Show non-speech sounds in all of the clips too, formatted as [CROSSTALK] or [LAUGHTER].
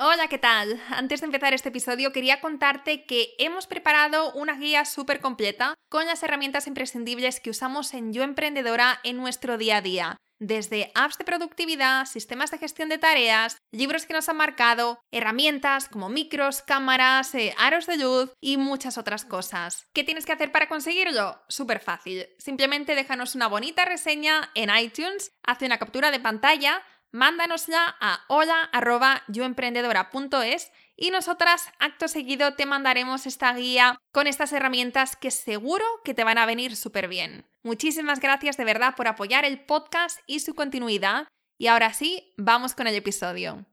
Hola, ¿qué tal? Antes de empezar este episodio quería contarte que hemos preparado una guía súper completa con las herramientas imprescindibles que usamos en Yo Emprendedora en nuestro día a día. Desde apps de productividad, sistemas de gestión de tareas, libros que nos han marcado, herramientas como micros, cámaras, eh, aros de luz y muchas otras cosas. ¿Qué tienes que hacer para conseguirlo? Súper fácil. Simplemente déjanos una bonita reseña en iTunes, hace una captura de pantalla, mándanosla a hola.yoemprendedora.es y nosotras acto seguido te mandaremos esta guía con estas herramientas que seguro que te van a venir súper bien. Muchísimas gracias de verdad por apoyar el podcast y su continuidad y ahora sí, vamos con el episodio.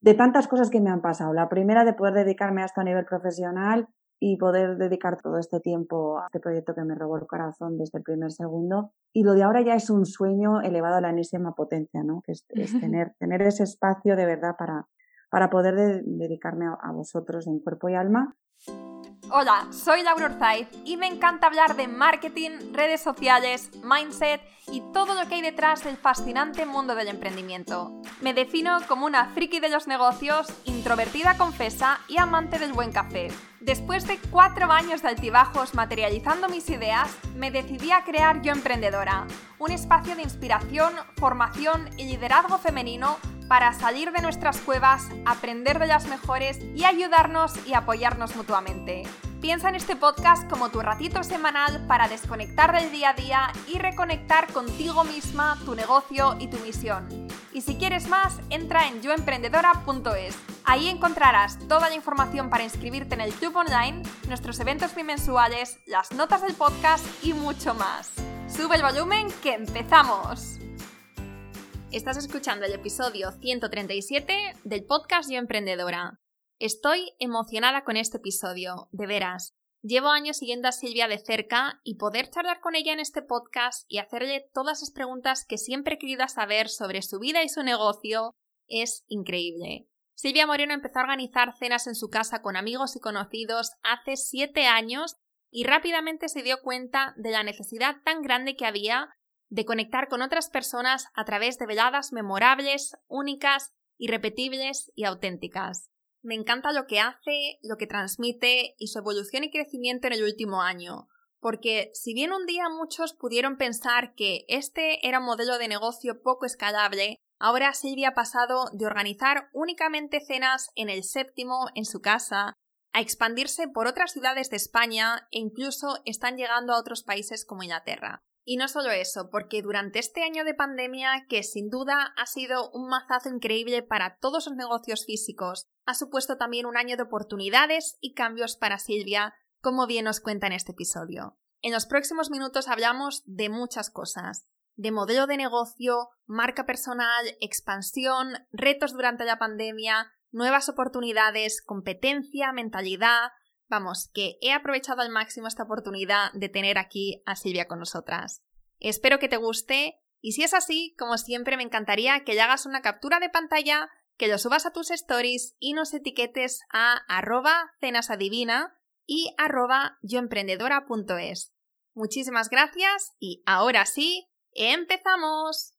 De tantas cosas que me han pasado. La primera de poder dedicarme a esto a nivel profesional y poder dedicar todo este tiempo a este proyecto que me robó el corazón desde el primer segundo. Y lo de ahora ya es un sueño elevado a la enésima potencia, ¿no? Que es, [LAUGHS] tener, tener ese espacio de verdad para, para poder dedicarme a, vosotros en cuerpo y alma. Hola, soy Laura Orzaiz y me encanta hablar de marketing, redes sociales, mindset y todo lo que hay detrás del fascinante mundo del emprendimiento. Me defino como una friki de los negocios, introvertida confesa y amante del buen café. Después de cuatro años de altibajos materializando mis ideas, me decidí a crear Yo Emprendedora, un espacio de inspiración, formación y liderazgo femenino para salir de nuestras cuevas, aprender de las mejores y ayudarnos y apoyarnos mutuamente. Piensa en este podcast como tu ratito semanal para desconectar del día a día y reconectar contigo misma, tu negocio y tu misión. Y si quieres más, entra en yoemprendedora.es. Ahí encontrarás toda la información para inscribirte en el Club Online, nuestros eventos bimensuales, las notas del podcast y mucho más. Sube el volumen que empezamos. Estás escuchando el episodio 137 del podcast Yo Emprendedora. Estoy emocionada con este episodio, de veras. Llevo años siguiendo a Silvia de cerca y poder charlar con ella en este podcast y hacerle todas las preguntas que siempre he querido saber sobre su vida y su negocio es increíble. Silvia Moreno empezó a organizar cenas en su casa con amigos y conocidos hace siete años y rápidamente se dio cuenta de la necesidad tan grande que había de conectar con otras personas a través de veladas memorables, únicas, irrepetibles y auténticas. Me encanta lo que hace, lo que transmite y su evolución y crecimiento en el último año, porque si bien un día muchos pudieron pensar que este era un modelo de negocio poco escalable, ahora Silvia ha pasado de organizar únicamente cenas en el séptimo en su casa a expandirse por otras ciudades de España e incluso están llegando a otros países como Inglaterra. Y no solo eso, porque durante este año de pandemia, que sin duda ha sido un mazazo increíble para todos los negocios físicos, ha supuesto también un año de oportunidades y cambios para Silvia, como bien nos cuenta en este episodio. En los próximos minutos hablamos de muchas cosas, de modelo de negocio, marca personal, expansión, retos durante la pandemia, nuevas oportunidades, competencia, mentalidad, Vamos, que he aprovechado al máximo esta oportunidad de tener aquí a Silvia con nosotras. Espero que te guste y si es así, como siempre me encantaría que le hagas una captura de pantalla, que lo subas a tus stories y nos etiquetes a arroba cenasadivina y arroba yoemprendedora.es. Muchísimas gracias y ahora sí, empezamos.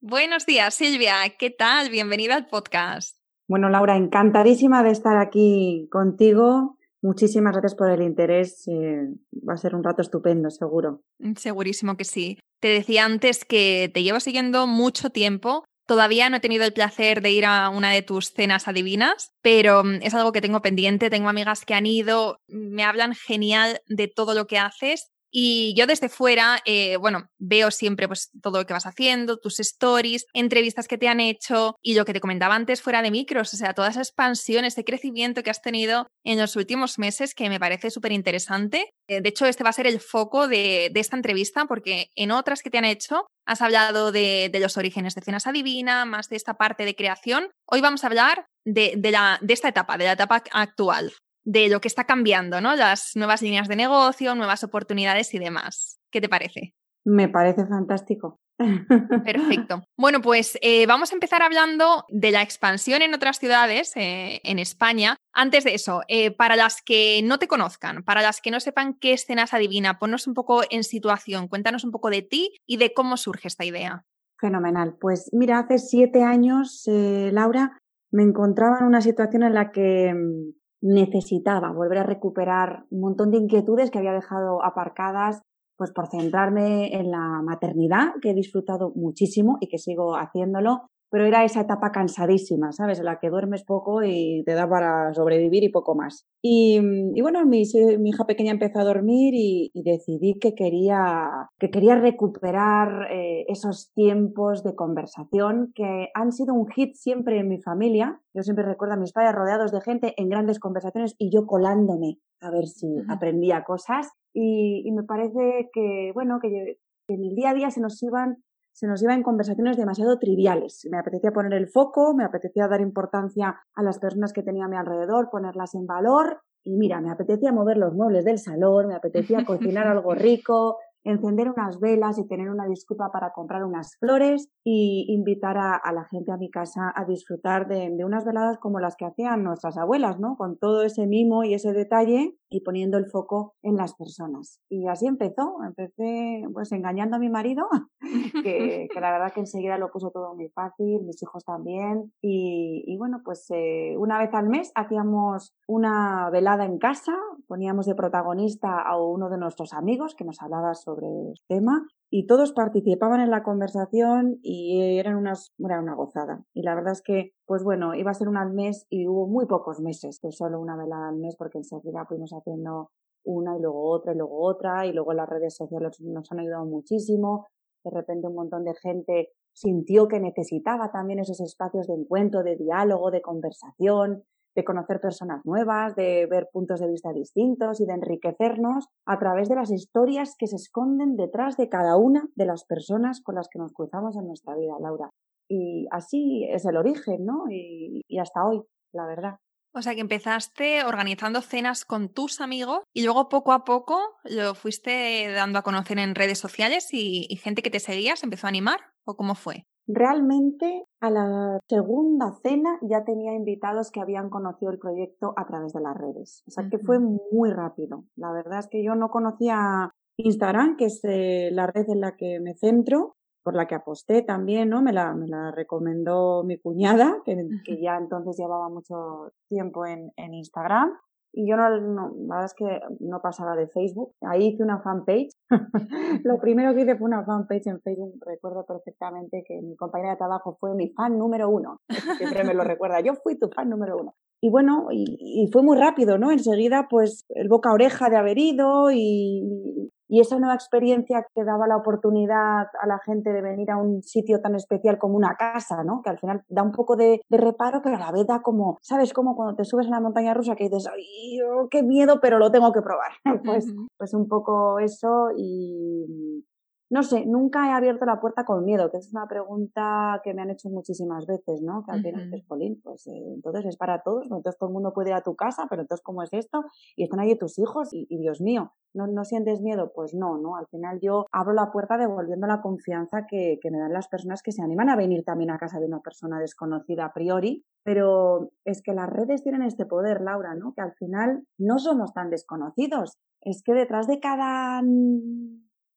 Buenos días, Silvia. ¿Qué tal? Bienvenida al podcast. Bueno, Laura, encantadísima de estar aquí contigo Muchísimas gracias por el interés. Eh, va a ser un rato estupendo, seguro. Segurísimo que sí. Te decía antes que te llevo siguiendo mucho tiempo. Todavía no he tenido el placer de ir a una de tus cenas adivinas, pero mm, es algo que tengo pendiente. Tengo amigas que han ido, me hablan genial de todo lo que haces y yo desde fuera, eh, bueno, veo siempre pues todo lo que vas haciendo, tus stories, entrevistas que te han hecho y lo que te comentaba antes fuera de micros, o sea, toda esa expansión, ese crecimiento que has tenido en los últimos meses que me parece súper interesante. Eh, de hecho, este va a ser el foco de, esta entrevista porque en otras que te han hecho has hablado de, los orígenes de Cenas Adivina, más de esta parte de creación. Hoy vamos a hablar de, la, de esta etapa, de la etapa actual de lo que está cambiando, ¿no? Las nuevas líneas de negocio, nuevas oportunidades y demás. ¿Qué te parece? Me parece fantástico. [LAUGHS] Perfecto. Bueno, pues eh, vamos a empezar hablando de la expansión en otras ciudades eh, en España. Antes de eso, eh, para las que no te conozcan, para las que no sepan qué escenas adivina, ponnos un poco en situación, cuéntanos un poco de ti y de cómo surge esta idea. Fenomenal. Pues mira, hace siete años, Laura, me encontraba en una situación en la que mm, necesitaba volver a recuperar un montón de inquietudes que había dejado aparcadas pues por centrarme en la maternidad, que he disfrutado muchísimo y que sigo haciéndolo, pero era esa etapa cansadísima, ¿sabes? En la que duermes poco y te da para sobrevivir y poco más. Y, bueno, mi, mi, hija pequeña empezó a dormir y, decidí que quería, que quería recuperar eh, esos tiempos de conversación que han sido un hit siempre en mi familia. Yo siempre recuerdo a mis padres rodeados de gente en grandes conversaciones y yo colándome a ver si aprendía cosas. Y, y me parece que, bueno, que en el día a día se nos iban se nos iba en conversaciones demasiado triviales. Me apetecía poner el foco, me apetecía dar importancia a las personas que tenía a mi alrededor, ponerlas en valor. Y mira, me apetecía mover los muebles del salón, me apetecía cocinar [LAUGHS] algo rico, encender unas velas y tener una disculpa para comprar unas flores y invitar a, la gente a mi casa a disfrutar de, unas veladas como las que hacían nuestras abuelas, ¿no? Con todo ese mimo y ese detalle y poniendo el foco en las personas. Y así empezó, empecé pues engañando a mi marido, [LAUGHS] que, la verdad que enseguida lo puso todo muy fácil, mis hijos también. Y, bueno, pues eh, una vez al mes hacíamos una velada en casa, poníamos de protagonista a uno de nuestros amigos que nos hablaba el tema y todos participaban en la conversación y eran unas, era una gozada. Y la verdad es que, pues bueno, iba a ser una al mes y hubo muy pocos meses de solo una velada al mes porque enseguida fuimos haciendo una y luego otra y luego otra y luego las redes sociales nos han ayudado muchísimo. De repente un montón de gente sintió que necesitaba también esos espacios de encuentro, de diálogo, de conversación, de conocer personas nuevas, de ver puntos de vista distintos y de enriquecernos a través de las historias que se esconden detrás de cada una de las personas con las que nos cruzamos en nuestra vida, Laura. Y así es el origen, ¿no? Y, hasta hoy, la verdad. O sea que empezaste organizando cenas con tus amigos y luego poco a poco lo fuiste dando a conocer en redes sociales y, y gente que te seguía se empezó a animar o cómo fue? Realmente a la segunda cena ya tenía invitados que habían conocido el proyecto a través de las redes. O sea que fue muy rápido. La verdad es que yo no conocía Instagram, que es eh, la red en la que me centro, por la que aposté también, ¿no? Me la, me la recomendó mi cuñada, que, que, ya entonces llevaba mucho tiempo en, en Instagram. Y yo no, no, la verdad es que no pasaba de Facebook. Ahí hice una fanpage. [LAUGHS] Lo primero que hice fue una fanpage en Facebook. Recuerdo perfectamente que mi compañera de trabajo fue mi fan número uno. Siempre me lo recuerda. Yo fui tu fan número uno. Y bueno, y, y, fue muy rápido, ¿no? Enseguida, pues, el boca oreja de haber ido y, y esa nueva experiencia que daba la oportunidad a la gente de venir a un sitio tan especial como una casa, ¿no? Que al final da un poco de, reparo, pero a la vez da como, ¿sabes? Como cuando te subes a la montaña rusa que dices, ¡ay, oh, qué miedo, pero lo tengo que probar! [LAUGHS] pues, pues un poco eso y, no sé, nunca he abierto la puerta con miedo, que es una pregunta que me han hecho muchísimas veces, ¿no? Que al final dices, Polín, pues eh, entonces es para todos, entonces todo el mundo puede ir a tu casa, pero entonces ¿cómo es esto? Y están ahí tus hijos y, Dios mío, ¿no, ¿no sientes miedo? Pues no, ¿no? Al final yo abro la puerta devolviendo la confianza que, que me dan las personas que se animan a venir también a casa de una persona desconocida a priori, pero es que las redes tienen este poder, Laura, ¿no? Que al final no somos tan desconocidos. Es que detrás de cada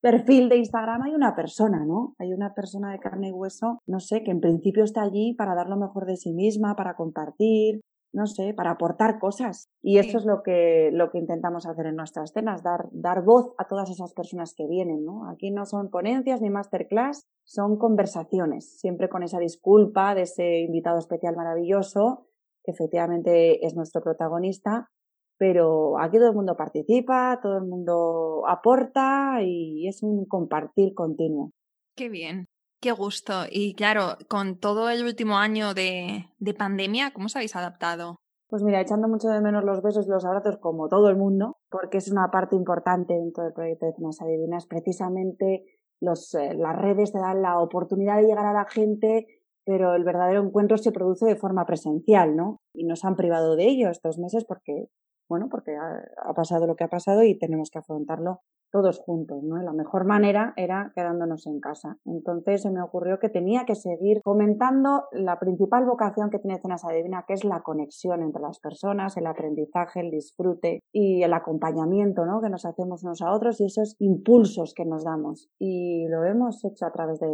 perfil de Instagram hay una persona, ¿no? Hay una persona de carne y hueso, no sé, que en principio está allí para dar lo mejor de sí misma, para compartir, no sé, para aportar cosas. Y eso es lo que, lo que intentamos hacer en nuestras cenas, dar, dar voz a todas esas personas que vienen, ¿no? Aquí no son ponencias ni masterclass, son conversaciones, siempre con esa disculpa de ese invitado especial maravilloso, que efectivamente es nuestro protagonista, pero aquí todo el mundo participa, todo el mundo aporta y es un compartir continuo. Qué bien, qué gusto. Y claro, con todo el último año de, de pandemia, ¿cómo os habéis adaptado? Pues mira, echando mucho de menos los besos y los abrazos como todo el mundo, porque es una parte importante dentro del proyecto de Cenas Adivinas. Precisamente los, eh, las redes te dan la oportunidad de llegar a la gente, pero el verdadero encuentro se produce de forma presencial, ¿no? Y nos han privado de ello estos meses porque bueno, porque ha, pasado lo que ha pasado y tenemos que afrontarlo todos juntos, ¿no? la mejor manera era quedándonos en casa. Entonces se me ocurrió que tenía que seguir comentando la principal vocación que tiene Cenas Adivina, que es la conexión entre las personas, el aprendizaje, el disfrute y el acompañamiento, ¿no? Que nos hacemos unos a otros y esos impulsos que nos damos. Y lo hemos hecho a través de,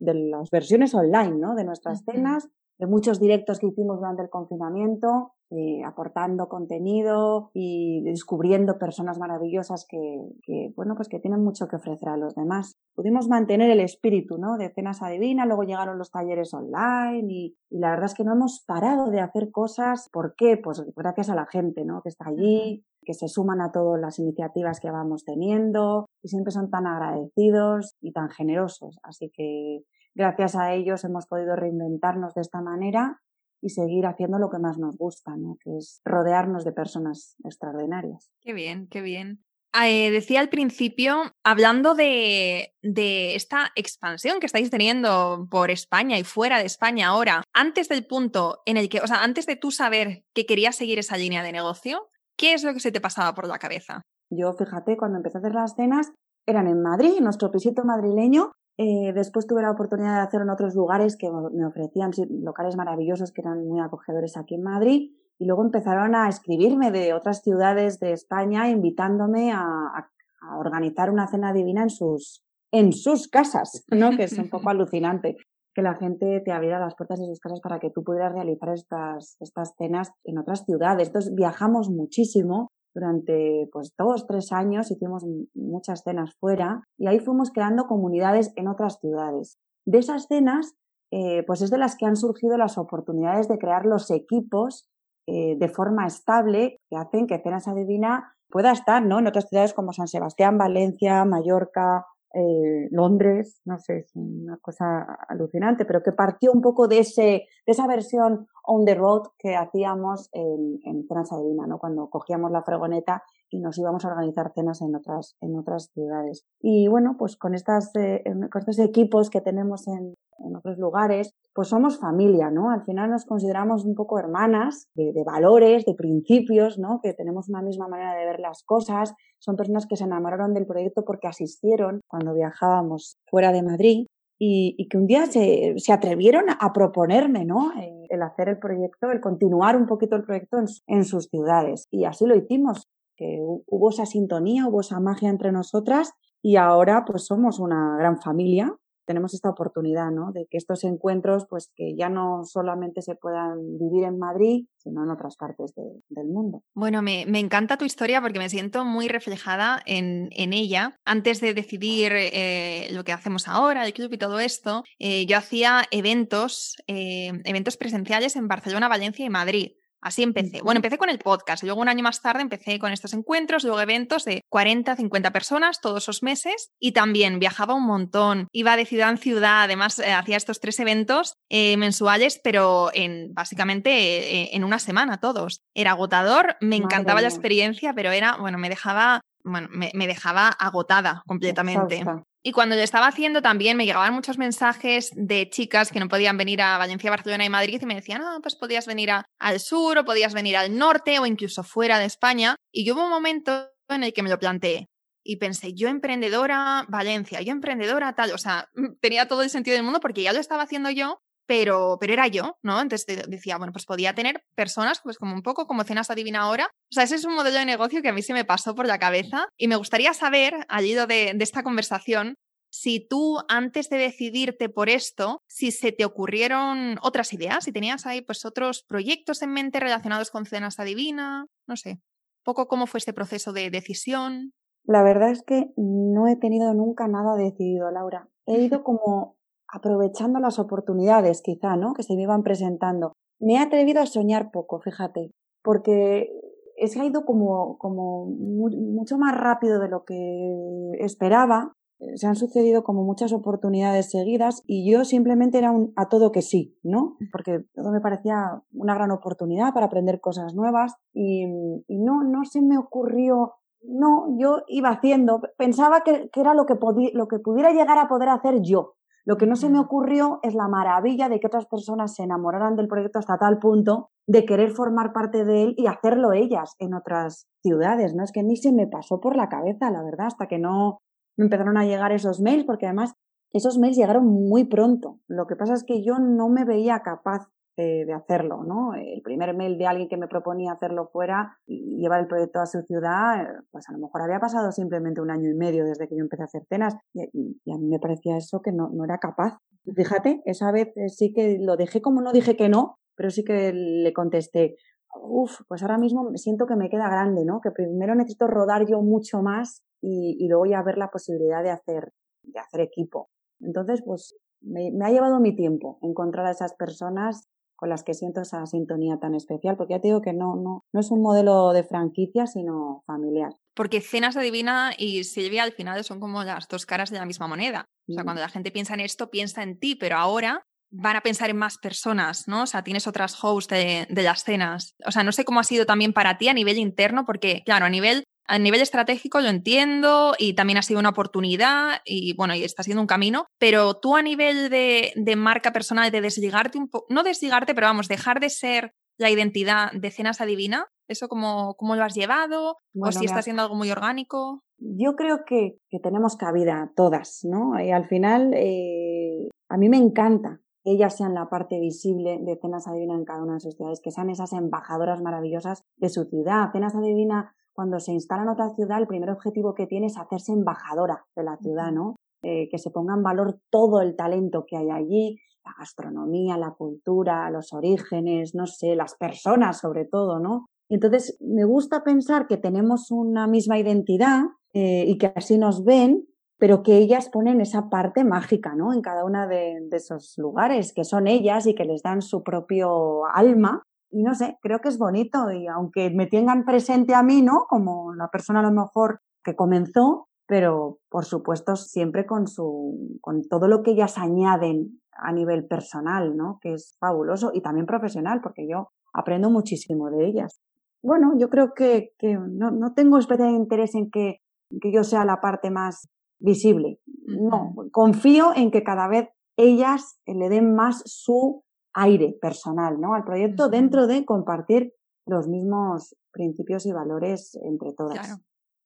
las versiones online, ¿no? De nuestras cenas de muchos directos que hicimos durante el confinamiento, eh, aportando contenido y descubriendo personas maravillosas que, que, bueno, pues que tienen mucho que ofrecer a los demás. Pudimos mantener el espíritu, ¿no? De cenas adivina, luego llegaron los talleres online y, y la verdad es que no hemos parado de hacer cosas. ¿Por qué? Pues gracias a la gente, ¿no? Que está allí, que se suman a todas las iniciativas que vamos teniendo y siempre son tan agradecidos y tan generosos. Así que gracias a ellos hemos podido reinventarnos de esta manera y seguir haciendo lo que más nos gusta, ¿no? que es rodearnos de personas extraordinarias. Qué bien, qué bien. Eh, decía al principio, hablando de, de, esta expansión que estáis teniendo por España y fuera de España ahora, antes del punto en el que, o sea, antes de tú saber que querías seguir esa línea de negocio, ¿qué es lo que se te pasaba por la cabeza? Yo, fíjate, cuando empecé a hacer las cenas, eran en Madrid, en nuestro pisito madrileño, eh, después tuve la oportunidad de hacer en otros lugares que me ofrecían locales maravillosos que eran muy acogedores aquí en Madrid. Y luego empezaron a escribirme de otras ciudades de España invitándome a, a, organizar una cena divina en sus, en sus casas, [LAUGHS] ¿no? Que es un poco alucinante que la gente te abriera las puertas de sus casas para que tú pudieras realizar estas, estas cenas en otras ciudades. Entonces viajamos muchísimo durante pues dos, tres años, hicimos muchas cenas fuera y ahí fuimos creando comunidades en otras ciudades. De esas cenas, eh, pues es de las que han surgido las oportunidades de crear los equipos eh, de forma estable que hacen que Cenas Adivina pueda estar ¿no? en otras ciudades como San Sebastián, Valencia, Mallorca, eh, Londres, no sé, es una cosa alucinante, pero que partió un poco de, ese, de esa versión on the road que hacíamos en, en Adivina, ¿no? Cuando cogíamos la fregoneta y nos íbamos a organizar cenas en otras, en otras ciudades. Y bueno, pues con, estas, eh, con estos equipos que tenemos en, en otros lugares, pues somos familia, ¿no? Al final nos consideramos un poco hermanas de, de, valores, de principios, ¿no? Que tenemos una misma manera de ver las cosas. Son personas que se enamoraron del proyecto porque asistieron cuando viajábamos fuera de Madrid y, y que un día se, se, atrevieron a proponerme, ¿no? El hacer el proyecto, el continuar un poquito el proyecto en, en sus ciudades. Y así lo hicimos. Que hubo esa sintonía, hubo esa magia entre nosotras y ahora pues somos una gran familia tenemos esta oportunidad, ¿no? De que estos encuentros, pues que ya no solamente se puedan vivir en Madrid, sino en otras partes de, del mundo. Bueno, me, me, encanta tu historia porque me siento muy reflejada en, en ella. Antes de decidir eh, lo que hacemos ahora, el club y todo esto, eh, yo hacía eventos, eh, eventos presenciales en Barcelona, Valencia y Madrid. Así empecé. Bueno, empecé con el podcast. Luego, un año más tarde, empecé con estos encuentros, luego eventos de 40, 50 personas todos esos meses. Y también viajaba un montón. Iba de ciudad en ciudad. Además, eh, hacía estos tres eventos eh, mensuales, pero en básicamente eh, en una semana todos. Era agotador, me encantaba la experiencia, pero era, bueno, me dejaba bueno, me, me, dejaba agotada completamente. Y cuando lo estaba haciendo también me llegaban muchos mensajes de chicas que no podían venir a Valencia, Barcelona y Madrid y me decían, no, pues podías venir a, al sur o podías venir al norte o incluso fuera de España. Y hubo un momento en el que me lo planteé y pensé, yo emprendedora, Valencia, yo emprendedora, tal, o sea, tenía todo el sentido del mundo porque ya lo estaba haciendo yo, pero, pero era yo, ¿no? Entonces decía, bueno, pues podía tener personas, pues como un poco como cenas adivina ahora. O sea, ese es un modelo de negocio que a mí se me pasó por la cabeza y me gustaría saber, al hilo de, de esta conversación, si tú antes de decidirte por esto, si se te ocurrieron otras ideas, si tenías ahí pues otros proyectos en mente relacionados con cenas adivina, no sé, poco cómo fue este proceso de decisión. La verdad es que no he tenido nunca nada decidido, Laura. He ido [LAUGHS] como aprovechando las oportunidades, quizá, ¿no? Que se me iban presentando. Me he atrevido a soñar poco, fíjate, porque es ha ido como, como mucho más rápido de lo que esperaba. Se han sucedido como muchas oportunidades seguidas y yo simplemente era un a todo que sí, ¿no? Porque todo me parecía una gran oportunidad para aprender cosas nuevas y, y no, no se me ocurrió no, yo iba haciendo, pensaba que, que era lo que, lo que pudiera llegar a poder hacer yo, lo que no se me ocurrió es la maravilla de que otras personas se enamoraran del proyecto hasta tal punto de querer formar parte de él y hacerlo ellas en otras ciudades, ¿no? Es que ni se me pasó por la cabeza, la verdad, hasta que no me empezaron a llegar esos mails, porque además esos mails llegaron muy pronto. Lo que pasa es que yo no me veía capaz de, hacerlo, ¿no? El primer mail de alguien que me proponía hacerlo fuera y llevar el proyecto a su ciudad, pues a lo mejor había pasado simplemente un año y medio desde que yo empecé a hacer cenas y, a mí me parecía eso que no, no era capaz. Fíjate, esa vez eh, sí que lo dejé como no dije que no, pero sí que le contesté, uf, pues ahora mismo siento que me queda grande, ¿no? Que primero necesito rodar yo mucho más y, luego ya ver la posibilidad de hacer, de hacer equipo. Entonces, pues me, ha llevado mi tiempo encontrar a esas personas con las que siento esa sintonía tan especial, porque ya te digo que no, no, no es un modelo de franquicia, sino familiar. Porque Cenas Adivina y Silvia al final son como las dos caras de la misma moneda. O sea, cuando la gente piensa en esto, piensa en ti, pero ahora van a pensar en más personas, ¿no? O sea, tienes otras hosts de, de, las cenas. O sea, no sé cómo ha sido también para ti a nivel interno, porque, claro, a nivel, a nivel estratégico lo entiendo y también ha sido una oportunidad y, bueno, y está siendo un camino, pero tú a nivel de, de marca personal, de desligarte un poco, no desligarte, pero vamos, dejar de ser la identidad de Cenas Adivina, ¿eso cómo, cómo lo has llevado? Bueno, ¿O si está siendo algo muy orgánico? Yo creo que, que tenemos cabida todas, ¿no? Y al final, eh, a mí me encanta ellas sean la parte visible de Cenas Adivina en cada una de sus ciudades, que sean esas embajadoras maravillosas de su ciudad. Cenas Adivina, cuando se instala en otra ciudad, el primer objetivo que tiene es hacerse embajadora de la ciudad, ¿no? Eh, que se ponga en valor todo el talento que hay allí, la gastronomía, la cultura, los orígenes, no sé, las personas sobre todo, ¿no? Entonces, me gusta pensar que tenemos una misma identidad eh, y que así nos ven, pero que ellas ponen esa parte mágica, ¿no? En cada de, de, esos lugares, que son ellas y que les dan su propio alma. Y no sé, creo que es bonito y aunque me tengan presente a mí, ¿no? Como la persona a lo mejor que comenzó, pero por supuesto siempre con su, con todo lo que ellas añaden a nivel personal, ¿no? Que es fabuloso y también profesional, porque yo aprendo muchísimo de ellas. Bueno, yo creo que, que no, no tengo especial interés en que, que yo sea la parte más visible. No, confío en que cada vez ellas le den más su aire personal, ¿no? Al proyecto dentro de compartir los mismos principios y valores entre todas. Claro.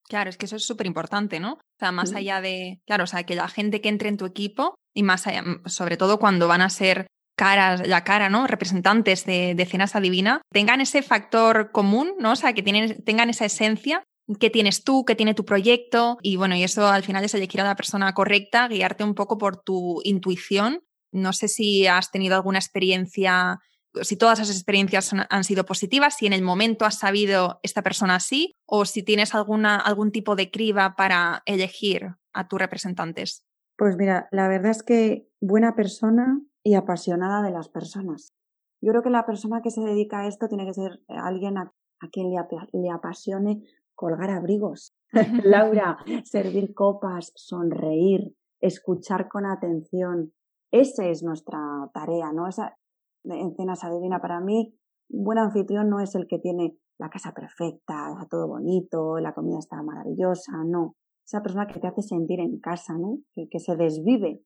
Claro, es que eso es súper importante, ¿no? O sea, más allá de, claro, o sea, que la gente que entre en tu equipo y más allá, sobre todo cuando van a ser caras, la cara, ¿no? Representantes de, de Cenas Adivina, tengan ese factor común, ¿no? O sea, que tienen, tengan esa esencia qué tienes tú, qué tiene tu proyecto y bueno, y eso al final es elegir a la persona correcta, guiarte un poco por tu intuición. No sé si has tenido alguna experiencia, si todas esas experiencias han sido positivas, si en el momento has sabido esta persona así o si tienes alguna, algún tipo de criba para elegir a tus representantes. Pues mira, la verdad es que buena persona y apasionada de las personas. Yo creo que la persona que se dedica a esto tiene que ser alguien a, a quien le, le apasione colgar abrigos. [LAUGHS] Laura, [LAUGHS] servir copas, sonreír, escuchar con atención. Esa es nuestra tarea, ¿no? Esa, en Cenas Adivina para mí, un buen anfitrión no es el que tiene la casa perfecta, está todo bonito, la comida está maravillosa, no. Esa persona que te hace sentir en casa, ¿no? Que, que se desvive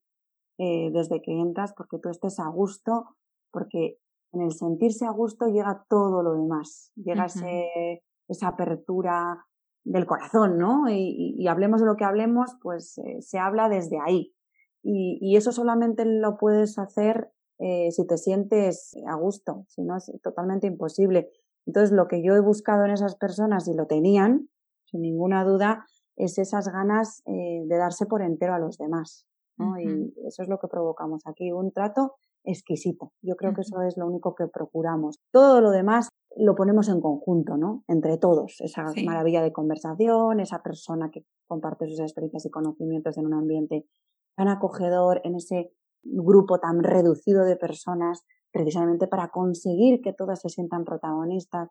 eh, desde que entras porque tú estés a gusto, porque en el sentirse a gusto llega todo lo demás. Llega uh -huh. ese esa apertura del corazón, ¿no? Y, y, hablemos de lo que hablemos, pues eh, se habla desde ahí. Y, y, eso solamente lo puedes hacer eh, si te sientes a gusto, si no es totalmente imposible. Entonces, lo que yo he buscado en esas personas, y lo tenían, sin ninguna duda, es esas ganas eh, de darse por entero a los demás. ¿no? Uh -huh. Y eso es lo que provocamos aquí, un trato exquisito. Yo creo que eso es lo único que procuramos. Todo lo demás lo ponemos en conjunto, ¿no? Entre todos, esa sí. maravilla de conversación, esa persona que comparte sus experiencias y conocimientos en un ambiente tan acogedor, en ese grupo tan reducido de personas, precisamente para conseguir que todas se sientan protagonistas.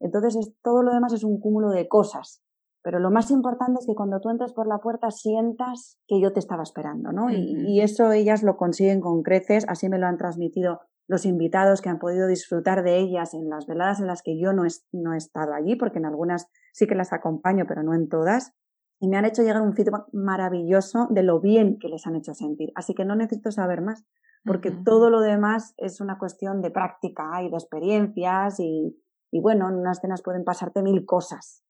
Entonces, es, todo lo demás es un cúmulo de cosas. Pero lo más importante es que cuando tú entres por la puerta sientas que yo te estaba esperando, ¿no? Uh -huh. y, y eso ellas lo consiguen con creces, así me lo han transmitido los invitados que han podido disfrutar de ellas en las veladas en las que yo no he, no he estado allí, porque en algunas sí que las acompaño, pero no en todas, y me han hecho llegar un feedback maravilloso de lo bien que les han hecho sentir. Así que no necesito saber más, porque uh -huh. todo lo demás es una cuestión de práctica y de experiencias y, y bueno, en unas cenas pueden pasarte mil cosas,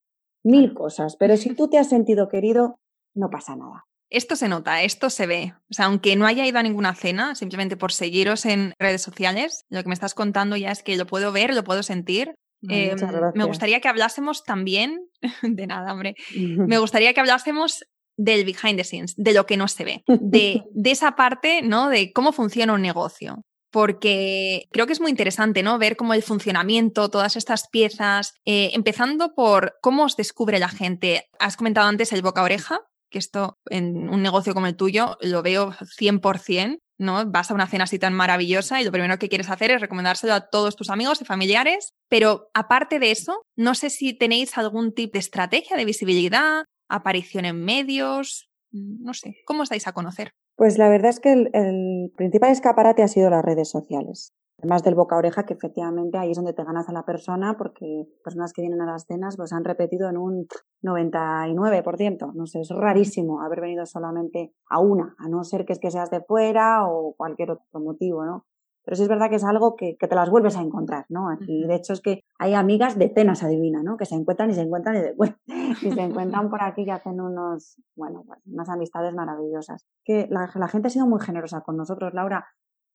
mil cosas, pero si tú te has sentido querido, no pasa nada. Esto se nota, esto se ve. O sea, aunque no haya ido a ninguna cena, simplemente por seguiros en redes sociales, lo que me estás contando ya es que lo puedo ver, lo puedo sentir. Eh, me gustaría que hablásemos también, [LAUGHS] de nada, hombre, me [LAUGHS] gustaría que hablásemos del behind the scenes, de lo que no se ve, de, de esa parte, ¿no? De cómo funciona un negocio porque creo que es muy interesante, ¿no? Ver cómo el funcionamiento, todas estas piezas, eh, empezando por cómo os descubre la gente. Has comentado antes el boca oreja, que esto en un negocio como el tuyo lo veo 100%, ¿no? Vas a una cena así tan maravillosa y lo primero que quieres hacer es recomendárselo a todos tus amigos y familiares, pero aparte de eso, no sé si tenéis algún tipo de estrategia de visibilidad, aparición en medios, no sé, ¿cómo os dais a conocer? Pues la verdad es que el, principal escaparate ha sido las redes sociales. Además del boca a oreja, que efectivamente ahí es donde te ganas a la persona, porque personas que vienen a las cenas pues han repetido en un 99%. No sé, es rarísimo haber venido solamente a una, a no ser que es que seas de fuera o cualquier otro motivo, ¿no? Pero sí es verdad que es algo que, te las vuelves a encontrar, ¿no? Aquí, de hecho, es que hay amigas de cenas adivina, ¿no? Que se encuentran y se encuentran y, después, y se encuentran por aquí y hacen unos, bueno, pues, unas amistades maravillosas. Que la, gente ha sido muy generosa con nosotros, Laura.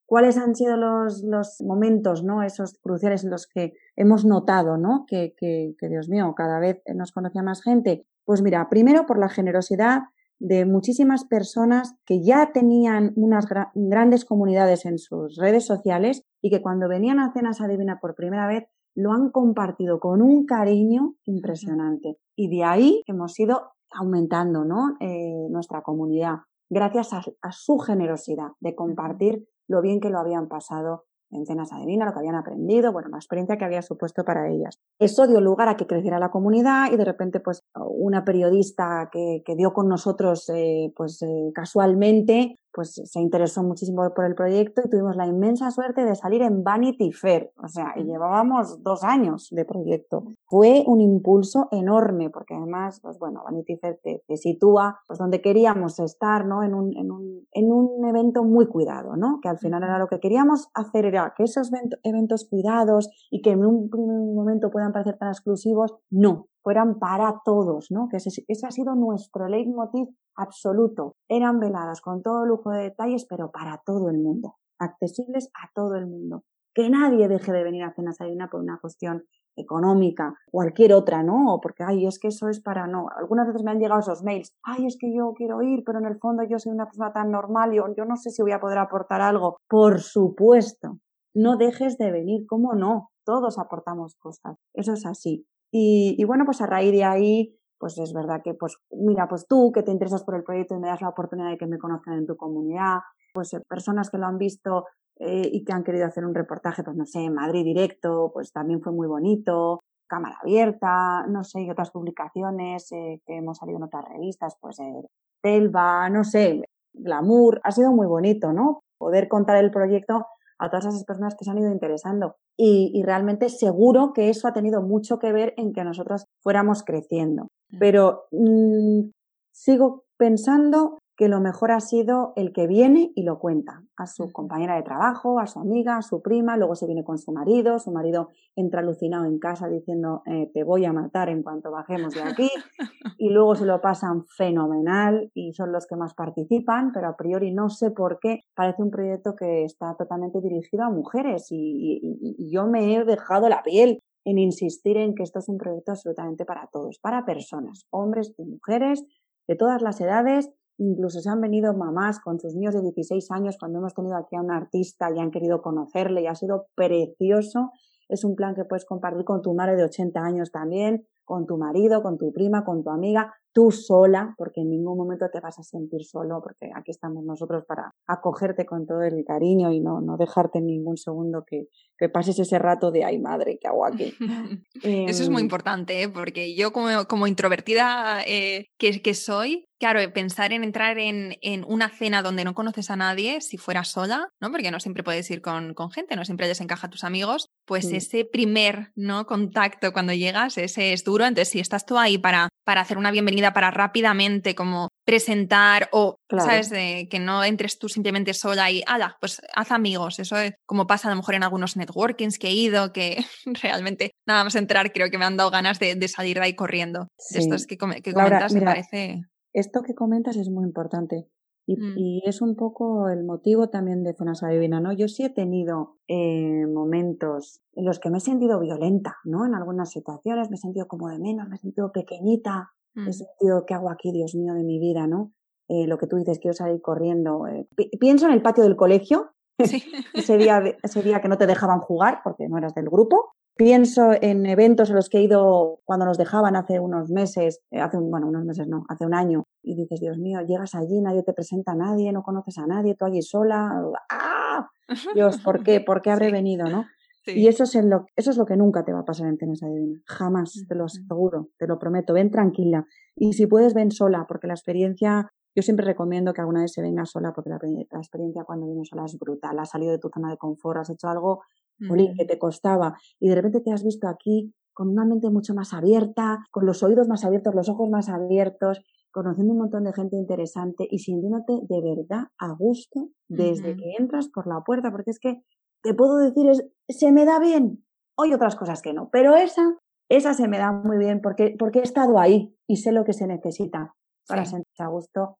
¿Cuáles han sido los, los momentos, ¿no? Esos cruciales en los que hemos notado, ¿no? Que, que, que, Dios mío, cada vez nos conocía más gente. Pues mira, primero por la generosidad de muchísimas personas que ya tenían unas grandes comunidades en sus redes sociales y que cuando venían a Cenas Adivina por primera vez lo han compartido con un cariño impresionante. Y de ahí hemos ido aumentando ¿no? Eh, nuestra comunidad gracias a, a su generosidad de compartir lo bien que lo habían pasado en cenas adivina, lo que habían aprendido, bueno, la experiencia que había supuesto para ellas. Eso dio lugar a que creciera la comunidad y de repente, pues, una periodista que, que dio con nosotros, eh, pues, eh, casualmente, pues se interesó muchísimo por el proyecto y tuvimos la inmensa suerte de salir en Vanity Fair, o sea, y llevábamos dos años de proyecto. Fue un impulso enorme, porque además, pues bueno, Vanity Fair te, sitúa pues donde queríamos estar, ¿no? En un, en, un, en un evento muy cuidado, ¿no? Que al final era lo que queríamos hacer, era que esos eventos cuidados y que en un primer momento puedan parecer tan exclusivos, no, fueran para todos, ¿no? Que ese, ese ha sido nuestro leitmotiv absoluto. Eran veladas con todo lujo de detalles, pero para todo el mundo, accesibles a todo el mundo. Que nadie deje de venir a Cenas Adivina por una cuestión económica, cualquier otra, ¿no? Porque, ay, es que eso es para no. Algunas veces me han llegado esos mails, ay, es que yo quiero ir, pero en el fondo yo soy una persona tan normal, y yo no sé si voy a poder aportar algo. Por supuesto, no dejes de venir, ¿cómo no? Todos aportamos cosas, eso es así. Y bueno, pues a raíz de ahí pues es verdad que, pues, mira, pues tú que te interesas por el proyecto y me das la oportunidad de que me conozcan en tu comunidad, pues eh, personas que lo han visto eh, y que han querido hacer un reportaje, pues no sé, Madrid directo, pues también fue muy bonito, cámara abierta, no sé, y otras publicaciones eh, que hemos salido en otras revistas, pues Telva, no sé, Glamour, ha sido muy bonito, ¿no? Poder contar el proyecto a todas esas personas que se han ido interesando. Y, realmente seguro que eso ha tenido mucho que ver en que nosotros fuéramos creciendo. Pero mm, sigo pensando que lo mejor ha sido el que viene y lo cuenta a su compañera de trabajo, a su amiga, a su prima, luego se viene con su marido, su marido entra alucinado en casa diciendo eh, te voy a matar en cuanto bajemos de aquí [LAUGHS] y luego se lo pasan fenomenal y son los que más participan, pero a priori no sé por qué parece un proyecto que está totalmente dirigido a mujeres y, y yo me he dejado la piel en insistir en que esto es un proyecto absolutamente para todos, para personas, hombres y mujeres de todas las edades Incluso se han venido mamás con sus niños de 16 años cuando hemos tenido aquí a un artista y han querido conocerle y ha sido precioso. Es un plan que puedes compartir con tu madre de 80 años también, con tu marido, con tu prima, con tu amiga, tú sola, porque en ningún momento te vas a sentir solo, porque aquí estamos nosotros para acogerte con todo el cariño y no, no dejarte ningún segundo que, que pases ese rato de, ay madre, ¿qué hago aquí? [LAUGHS] Eso es muy em, importante, ¿eh? porque yo como, como introvertida eh, que, que soy, Claro, pensar en entrar en, en, una cena donde no conoces a nadie, si fuera sola, ¿no? Porque no siempre puedes ir con, con gente, no siempre les encaja a tus amigos, pues ese primer ¿no? contacto cuando llegas, ese es duro. Entonces, si estás tú ahí para, para hacer una bienvenida, para rápidamente como presentar o, ¿sabes? De que no entres tú simplemente sola y, ala, pues haz amigos. Eso es como pasa a lo mejor en algunos networkings que he ido, que [LAUGHS] realmente nada más entrar creo que me han dado ganas de, de salir de ahí corriendo. Estos que, que comentas me parece esto que comentas es muy importante. Mm. Y, es un poco el motivo también de Zonas Adivina, ¿no? Yo sí he tenido eh, momentos en los que me he sentido violenta, ¿no? En algunas situaciones me he sentido como de menos, me he sentido pequeñita, He sentido, ¿qué hago aquí, Dios mío, de mi vida, no? Eh, lo que tú dices, quiero salir corriendo. Eh, pienso en el patio del colegio, [LAUGHS] ese, día, ese día que no te dejaban jugar porque no eras del grupo. Pienso en eventos a los que he ido cuando nos dejaban hace unos meses, eh, hace un, bueno, unos meses no, hace un año, y dices, Dios mío, llegas allí, nadie te presenta a nadie, no conoces a nadie, tú allí sola. ¡Ah! [LAUGHS] Dios, ¿por qué? ¿Por qué habré venido, no? Y eso es, lo, eso es lo que nunca te va a pasar en Tenes Adivina. Jamás, te lo aseguro, te lo prometo. Ven tranquila. Y si puedes, ven sola, porque la experiencia, yo siempre recomiendo que alguna vez se venga sola, porque la, experiencia cuando vienes sola es brutal. Has salido de tu zona de confort, has hecho algo que te costaba y de repente te has visto aquí con una mente mucho más abierta, con los oídos más abiertos, los ojos más abiertos, conociendo un montón de gente interesante y sintiéndote de verdad a gusto desde que entras por la puerta, porque es que te puedo decir, es, se me da bien. Hay otras cosas que no, pero esa, esa se me da muy bien porque, porque he estado ahí y sé lo que se necesita para sentirse a gusto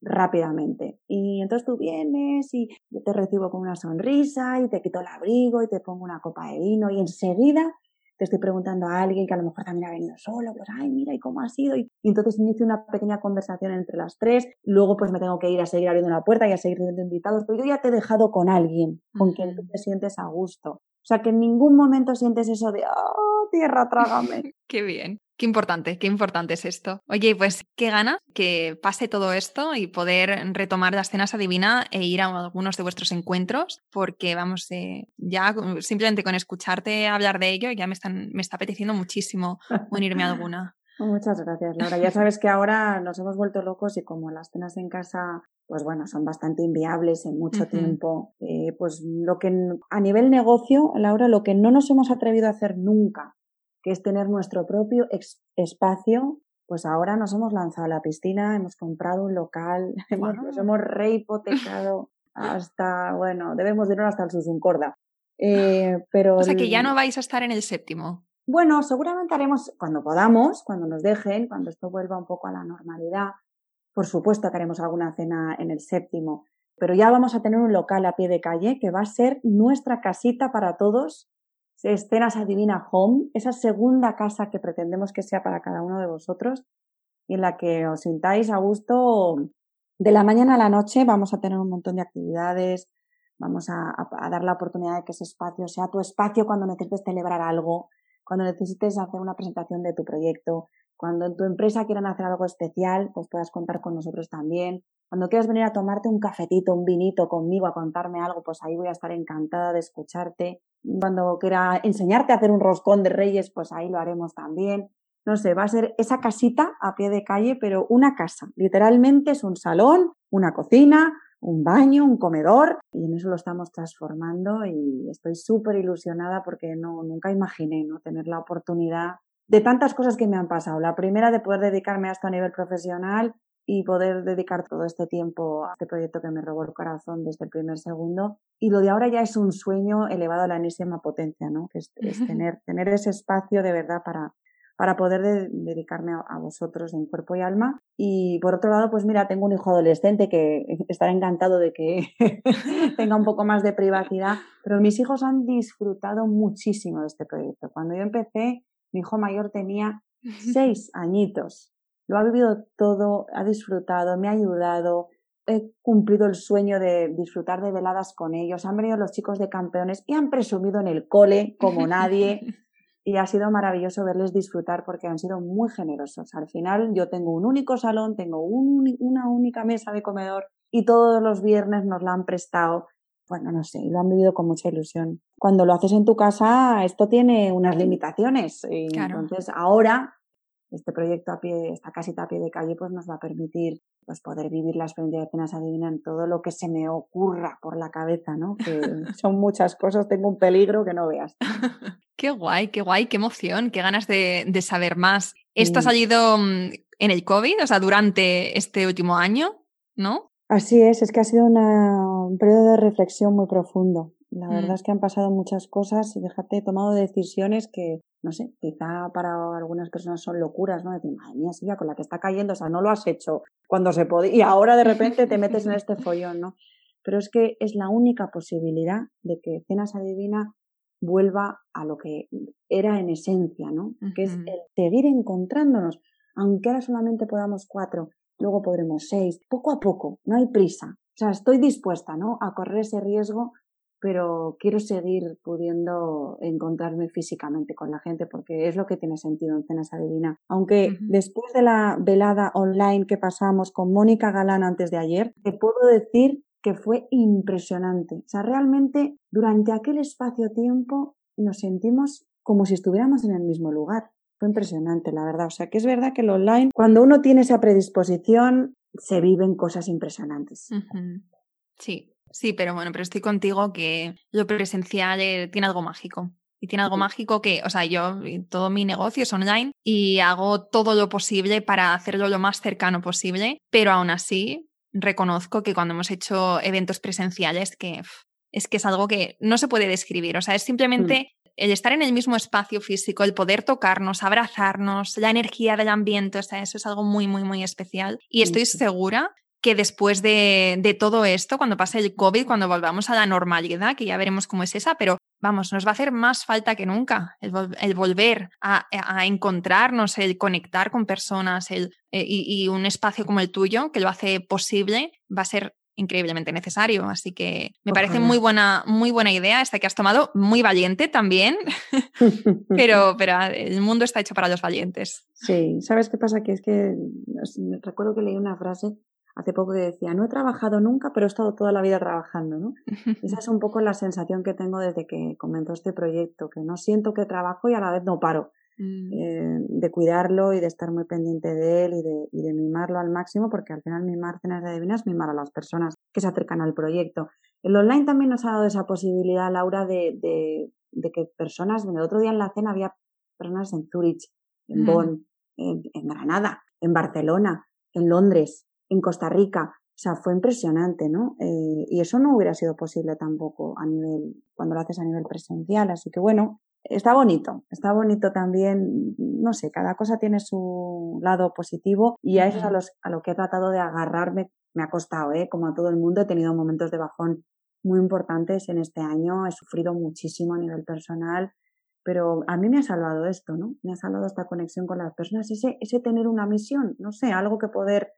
rápidamente. Y entonces tú vienes y yo te recibo con una sonrisa y te quito el abrigo y te pongo una copa de vino y enseguida te estoy preguntando a alguien que a lo mejor también ha venido solo, pues, ay, mira, ¿y cómo ha sido? Y, entonces inicio una pequeña conversación entre las tres, luego pues me tengo que ir a seguir abriendo la puerta y a seguir teniendo invitados, pero yo ya te he dejado con alguien con quien tú te sientes a gusto. O sea, que en ningún momento sientes eso de, oh, tierra, trágame. [LAUGHS] Qué bien. Qué importante, qué importante es esto. Oye, pues qué gana que pase todo esto y poder retomar las cenas adivina e ir a algunos de vuestros encuentros, porque vamos, eh, ya simplemente con escucharte hablar de ello ya me, están, me está apeteciendo muchísimo unirme a alguna. [LAUGHS] Muchas gracias, Laura. Ya sabes que ahora nos hemos vuelto locos y como las cenas en casa, pues bueno, son bastante inviables en mucho tiempo, eh, pues lo que a nivel negocio, Laura, lo que no nos hemos atrevido a hacer nunca que es tener nuestro propio espacio, pues ahora nos hemos lanzado a la piscina, hemos comprado un local, [LAUGHS] nos hemos reipotecado hasta, bueno, debemos de hasta el Susuncorda. Eh, [LAUGHS] pero o sea que ya no vais a estar en el séptimo. Bueno, seguramente haremos cuando podamos, cuando nos dejen, cuando esto vuelva un poco a la normalidad. Por supuesto que haremos alguna cena en el séptimo, pero ya vamos a tener un local a pie de calle que va a ser nuestra casita para todos Escenas Adivina Home, esa segunda casa que pretendemos que sea para cada uno de vosotros y en la que os sintáis a gusto de la mañana a la noche. Vamos a tener un montón de actividades, vamos a, dar la oportunidad de que ese espacio sea tu espacio cuando necesites celebrar algo, cuando necesites hacer una presentación de tu proyecto, cuando en tu empresa quieran hacer algo especial, pues puedas contar con nosotros también. Cuando quieras venir a tomarte un cafetito, un vinito conmigo a contarme algo, pues ahí voy a estar encantada de escucharte. Cuando quiera enseñarte a hacer un roscón de reyes, pues ahí lo haremos también. No sé, va a ser esa casita a pie de calle, pero una casa. Literalmente es un salón, una cocina, un baño, un comedor, y en eso lo estamos transformando y estoy súper ilusionada porque no, nunca imaginé ¿no? tener la oportunidad de tantas cosas que me han pasado. La primera de poder dedicarme a esto a nivel profesional y poder dedicar todo este tiempo a este proyecto que me robó el corazón desde el primer segundo. Y lo de ahora ya es un sueño elevado a la enésima potencia, ¿no? Que es, [LAUGHS] tener, tener ese espacio de verdad para, para poder dedicarme a, vosotros en cuerpo y alma. Y por otro lado, pues mira, tengo un hijo adolescente que [LAUGHS] estará encantado de que [LAUGHS] tenga un poco más de privacidad, pero mis hijos han disfrutado muchísimo de este proyecto. Cuando yo empecé, mi hijo mayor tenía [LAUGHS] seis añitos lo ha vivido todo, ha disfrutado, me ha ayudado, he cumplido el sueño de disfrutar de veladas con ellos, han venido los chicos de campeones y han presumido en el cole como nadie y ha sido maravilloso verles disfrutar porque han sido muy generosos. Al final yo tengo un único salón, tengo una única mesa de comedor y todos los viernes nos la han prestado. Bueno, no sé, lo han vivido con mucha ilusión. Cuando lo haces en tu casa, esto tiene unas limitaciones. Y Entonces, ahora este proyecto a pie, esta casita a pie de calle, pues nos va a permitir pues poder vivir la experiencia de cenas adivina en todo lo que se me ocurra por la cabeza, ¿no? Que [LAUGHS] son muchas cosas, tengo un peligro que no veas. [LAUGHS] qué guay, qué guay, qué emoción, qué ganas de, saber más. Esto ha salido mm, en el COVID, o sea, durante este último año, ¿no? Así es, es que ha sido un periodo de reflexión muy profundo. La verdad mm. es que han pasado muchas cosas y déjate, he tomado decisiones que, no sé, quizá para algunas personas son locuras, ¿no? Decir, madre mía, Silvia, con la que está cayendo, o sea, no lo has hecho cuando se podía y ahora de repente te metes en este follón, ¿no? Pero es que es la única posibilidad de que Cenas Adivina vuelva a lo que era en esencia, ¿no? Que es el seguir encontrándonos. aunque ahora solamente podamos cuatro, luego podremos seis, poco a poco, no hay prisa. O sea, estoy dispuesta, ¿no? A correr ese riesgo pero quiero seguir pudiendo encontrarme físicamente con la gente porque es lo que tiene sentido en Cenas Adivina. Aunque después de la velada online que pasamos con Mónica Galán antes de ayer, te puedo decir que fue impresionante. O sea, realmente durante aquel espacio-tiempo nos sentimos como si estuviéramos en el mismo lugar. Fue impresionante, la verdad. O sea, que es verdad que el online, cuando uno tiene esa predisposición, se viven cosas impresionantes. Sí, Sí, pero bueno, pero estoy contigo que lo presencial eh, tiene algo mágico. Y tiene algo mágico que, o sea, yo eh, todo mi negocio es online y hago todo lo posible para hacerlo lo más cercano posible, pero aún así reconozco que cuando hemos hecho eventos presenciales, que es que es algo que no se puede describir, o sea, es mm. simplemente el estar en el mismo espacio físico, el poder tocarnos, abrazarnos, la energía del ambiente, o sea, eso es algo muy, muy, muy especial. Y estoy segura que después de, todo esto, cuando pase el COVID, cuando volvamos a la normalidad, que ya veremos cómo es esa, pero vamos, nos va a hacer más falta que nunca el, volver a, encontrarnos, el conectar con personas el, eh, y, un espacio como el tuyo, que lo hace posible, va a ser increíblemente necesario. Así que me parece muy buena, muy buena idea esta que has tomado, muy valiente también, [LAUGHS] pero, pero el mundo está hecho para los valientes. Sí, ¿sabes qué pasa? Que es que recuerdo que leí una frase hace poco que decía, no he trabajado nunca, pero he estado toda la vida trabajando, ¿no? [LAUGHS] Esa es un poco la sensación que tengo desde que comenzó este proyecto, que no siento que trabajo y a la vez no paro. Mm. Eh, de cuidarlo y de estar muy pendiente de él y de, y de mimarlo al máximo, porque al final mimar cenas de divinas es mimar a las personas que se acercan al proyecto. El online también nos ha dado esa posibilidad, Laura, de, de, de que personas, el otro día en la cena había personas en Zurich, en Bonn, en, en Granada, en Barcelona, en Londres, en Costa Rica. O sea, fue impresionante, ¿no? Eh, y eso no hubiera sido posible tampoco a nivel, cuando lo haces a nivel presencial. Así que bueno, está bonito, está bonito también, no sé, cada cosa tiene su lado positivo y a eso es a, los, a lo que he tratado de agarrarme, me ha costado, ¿eh? Como a todo el mundo he tenido momentos de bajón muy importantes en este año, he sufrido muchísimo a nivel personal, pero a mí me ha salvado esto, ¿no? Me ha salvado esta conexión con las personas, ese, ese tener una misión, no sé, algo que poder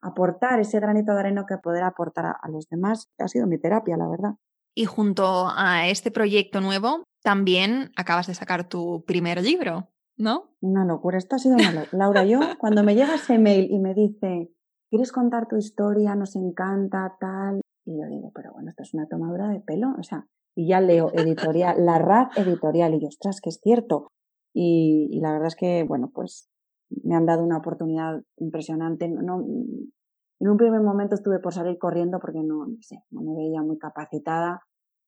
aportar, ese granito de arena que poder aportar a, los demás, ha sido mi terapia, la verdad. Y junto a este proyecto nuevo, también acabas de sacar tu primer libro, ¿no? Una locura, esto ha sido una locura. Laura, yo cuando me llega ese mail y me dice, ¿quieres contar tu historia? Nos encanta, tal. Y yo digo, pero bueno, esto es una tomadura de pelo, o sea, y ya leo editorial, la RAD editorial, y yo, ostras, que es cierto. Y, y, la verdad es que, bueno, pues me han dado una oportunidad impresionante. No, en un primer momento estuve por salir corriendo porque no, no sé, no me veía muy capacitada.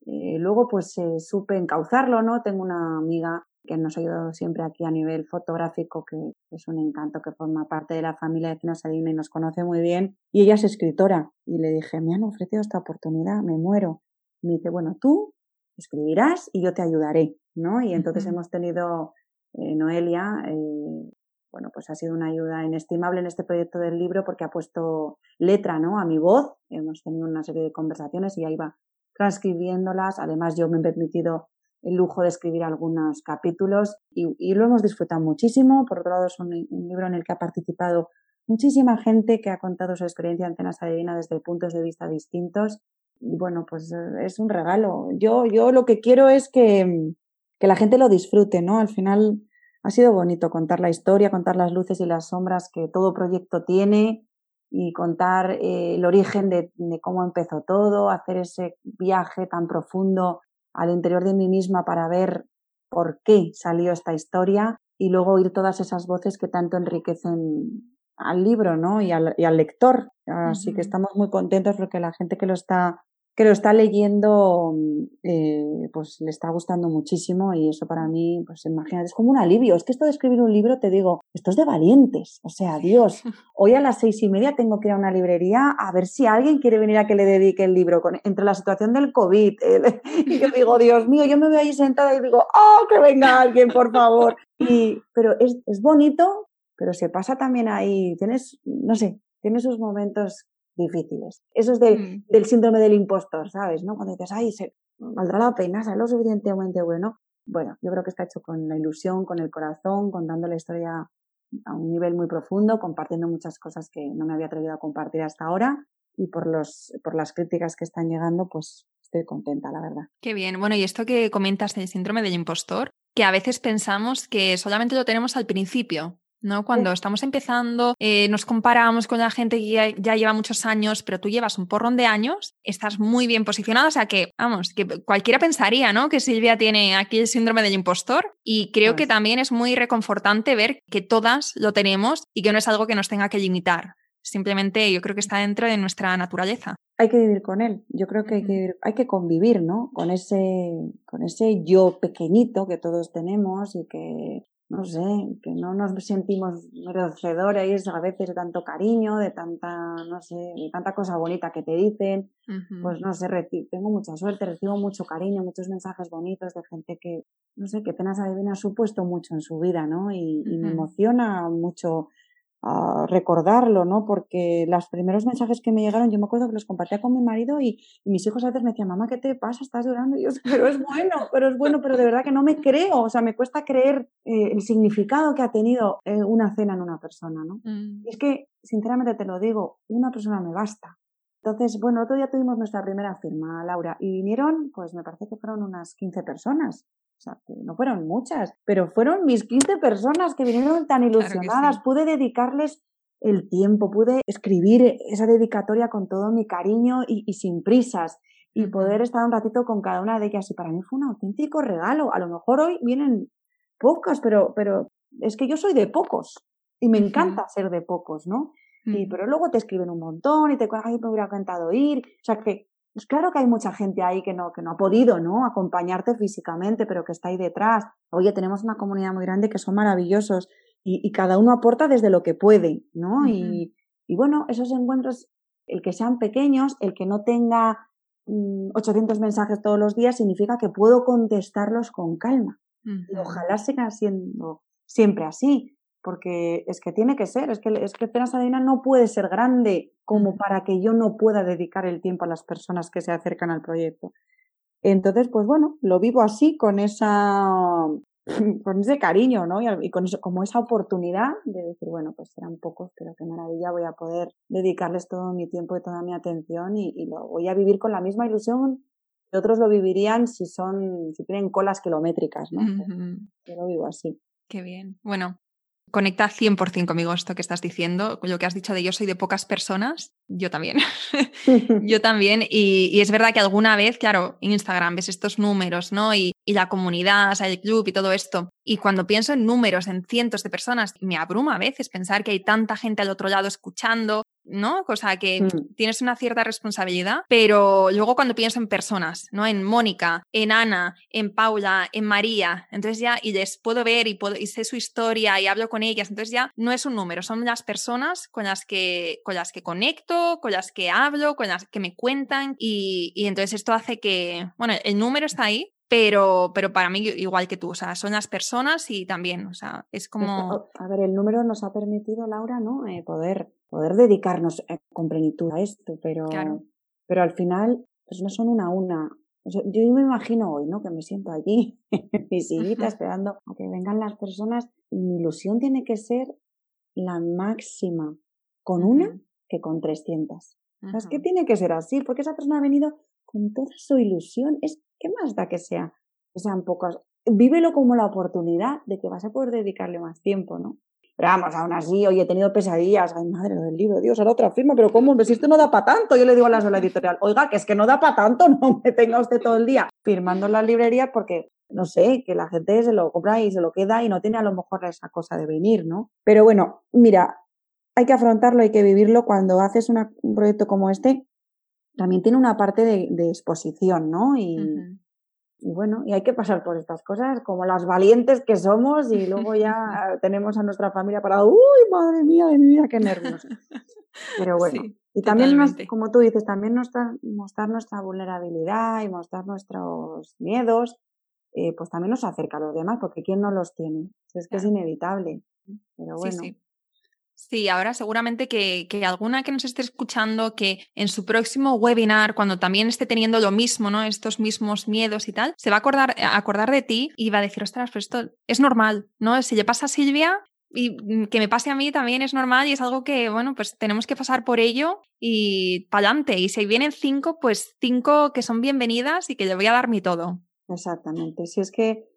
Eh, luego pues eh, supe encauzarlo, ¿no? Tengo una amiga que nos ha ayudado siempre aquí a nivel fotográfico, que es un encanto, que forma parte de la familia de Adina y nos conoce muy bien. Y ella es escritora. Y le dije, me han ofrecido esta oportunidad, me muero. Y me dice, bueno, tú escribirás y yo te ayudaré, ¿no? Y entonces hemos tenido eh, Noelia, eh, bueno, pues ha sido una ayuda inestimable en este proyecto del libro porque ha puesto letra, ¿no? A mi voz. Hemos tenido una serie de conversaciones y ahí va transcribiéndolas. Además, yo me he permitido el lujo de escribir algunos capítulos y, lo hemos disfrutado muchísimo. Por otro lado, es un, libro en el que ha participado muchísima gente que ha contado su experiencia en Cenas Adivina desde puntos de vista distintos. Y bueno, pues eh, es un regalo. Yo, yo lo que quiero es que, que la gente lo disfrute, ¿no? Al final, ha sido bonito contar la historia, contar las luces y las sombras que todo proyecto tiene y contar eh, el origen de, cómo empezó todo, hacer ese viaje tan profundo al interior de mí misma para ver por qué salió esta historia y luego oír todas esas voces que tanto enriquecen al libro ¿no? y, al, y al lector. Así que estamos muy contentos porque la gente que lo está que lo está leyendo, eh, pues le está gustando muchísimo y eso para mí, pues imagínate, es como un alivio. Es que esto de escribir un libro, te digo, esto es de valientes. O sea, Dios, [LAUGHS] hoy a las seis y media tengo que ir a una librería a ver si alguien quiere venir a que le dedique el libro con, entre la situación del COVID. [LAUGHS] y yo digo, Dios mío, yo me veo ahí sentada y digo, oh, que venga alguien, por favor. Y, pero es, es bonito, pero se pasa también ahí, tienes, no sé, tiene sus momentos difíciles. Eso es mm. del síndrome del impostor, ¿sabes? ¿no? Cuando dices, ay, se, valdrá la pena, ¿sabes? Lo suficientemente bueno. Bueno, yo creo que está hecho con la ilusión, con el corazón, contando la historia a un nivel muy profundo, compartiendo muchas cosas que no me había atrevido a compartir hasta ahora y por, los, por las críticas que están llegando, pues estoy contenta, la verdad. Qué bien. Bueno, y esto que comentas del síndrome del impostor, que a veces pensamos que solamente lo tenemos al principio, ¿no? Cuando estamos empezando, eh, nos comparamos con la gente que ya, lleva muchos años, pero tú llevas un porrón de años, estás muy bien posicionada, o sea que, vamos, que cualquiera pensaría, ¿no? Que Silvia tiene aquí el síndrome del impostor y creo que pues también es muy reconfortante ver que todas lo tenemos y que no es algo que nos tenga que limitar. Simplemente yo creo que está dentro de nuestra naturaleza. Hay que vivir con él. Yo creo que hay que, hay que convivir, ¿no? Con ese, con ese yo pequeñito que todos tenemos y que no sé, que no nos sentimos merecedores a veces de tanto cariño, de tanta, no sé, de tanta cosa bonita que te dicen. Pues no sé, tengo mucha suerte, recibo mucho cariño, muchos mensajes bonitos de gente que, no sé, que Penas Adivina ha supuesto mucho en su vida, ¿no? Y, y me emociona mucho a recordarlo, ¿no? Porque los primeros mensajes que me llegaron, yo me acuerdo que los compartía con mi marido y, mis hijos a veces me decían, mamá, ¿qué te pasa? ¿Estás llorando? Y yo, [LAUGHS] pero es bueno, pero es bueno, pero de verdad que no me creo, o sea, me cuesta creer eh, el significado que ha tenido eh, una cena en una persona, ¿no? Mm. Y es que, sinceramente te lo digo, una persona me basta. Entonces, bueno, otro día tuvimos nuestra primera firma, Laura, y vinieron, pues me parece que fueron unas 15 personas. O sea, que no fueron muchas, pero fueron mis 15 personas que vinieron tan ilusionadas. Pude dedicarles el tiempo, pude escribir esa dedicatoria con todo mi cariño y, sin prisas y poder estar un ratito con cada una de ellas. Y para mí fue un auténtico regalo. A lo mejor hoy vienen pocos, pero, pero es que yo soy de pocos y me encanta ser de pocos, ¿no? Y, pero luego te escriben un montón y te ay, me hubiera encantado ir. O sea que pues claro que hay mucha gente ahí que no, que no ha podido, ¿no? Acompañarte físicamente, pero que está ahí detrás. Oye, tenemos una comunidad muy grande que son maravillosos y, cada uno aporta desde lo que puede, ¿no? y, y, bueno, esos encuentros, el que sean pequeños, el que no tenga 800 mm, mensajes todos los días, significa que puedo contestarlos con calma. Y ojalá siga siendo siempre así porque es que tiene que ser, es que, es que Penas Adivina no puede ser grande como para que yo no pueda dedicar el tiempo a las personas que se acercan al proyecto. Entonces, pues bueno, lo vivo así, con esa, [LAUGHS] con ese cariño, ¿no? Y, con eso, como esa oportunidad de decir, bueno, pues serán pocos, pero qué maravilla, voy a poder dedicarles todo mi tiempo y toda mi atención y, lo voy a vivir con la misma ilusión que otros lo vivirían si son, si tienen colas kilométricas, ¿no? Yo lo vivo así. Qué bien. Bueno, conecta 100% conmigo esto que estás diciendo, lo que has dicho de yo soy de pocas personas, yo también, [LAUGHS] yo también, y, es verdad que alguna vez, claro, Instagram ves estos números, ¿no? Y, y la comunidad, o sea, el club y todo esto, y cuando pienso en números, en cientos de personas, me abruma a veces pensar que hay tanta gente al otro lado escuchando, ¿no? Cosa que mm. tienes una cierta responsabilidad, pero luego cuando pienso en personas, ¿no? En Mónica, en Ana, en Paula, en María, entonces ya, y les puedo ver y, puedo, y sé su historia y hablo con ellas, entonces ya no es un número, son las personas con las que, con las que conecto, con las que hablo, con las que me cuentan y, y entonces esto hace que, bueno, el número está ahí, pero, pero para mí igual que tú, o sea, son las personas y también, o sea, es como... A ver, el número nos ha permitido, Laura, ¿no? Eh, poder, poder dedicarnos eh, con plenitud a esto, pero, pero al final, pues no son una a una. yo me imagino hoy, ¿no? Que me siento allí, en mi sillita, esperando a que vengan las personas y mi ilusión tiene que ser la máxima con una que con 300. Es que tiene que ser así, porque esa persona ha venido con toda su ilusión. Es, ¿Qué más da que sea? Que sean pocas. Vívelo como la oportunidad de que vas a poder dedicarle más tiempo, ¿no? Pero vamos, aún así, hoy he tenido pesadillas. Ay, madre del libro, Dios, ahora otra firma, pero ¿cómo? Si esto no da para tanto, yo le digo a la editorial, oiga, que es que no da para tanto, [LAUGHS] no me tenga usted todo el día firmando en las librerías porque, no sé, que la gente se lo compra y se lo queda y no tiene a lo mejor esa cosa de venir, ¿no? Pero bueno, mira, hay que afrontarlo, hay que vivirlo. Cuando haces un proyecto como este, también tiene una parte de, exposición, ¿no? Y, y, bueno, y hay que pasar por estas cosas como las valientes que somos y luego ya [LAUGHS] tenemos a nuestra familia para, uy, madre mía de mi vida, qué nervios. Pero [LAUGHS] bueno, y también, como tú dices, también mostrar, mostrar nuestra vulnerabilidad y mostrar nuestros miedos, eh, pues también nos acerca a los demás, porque ¿quién no los tiene? Es que es inevitable. Pero bueno. Sí, ahora seguramente que, alguna que nos esté escuchando que en su próximo webinar, cuando también esté teniendo lo mismo, ¿no? Estos mismos miedos y tal, se va a acordar, acordar de ti y va a decir, ostras, pero esto es normal, ¿no? Si le pasa a Silvia, y mm, que me pase a mí también es normal y es algo que, bueno, pues tenemos que pasar por ello y para adelante. Y si vienen cinco, pues cinco que son bienvenidas y que le voy a dar mi todo. Exactamente. Si es que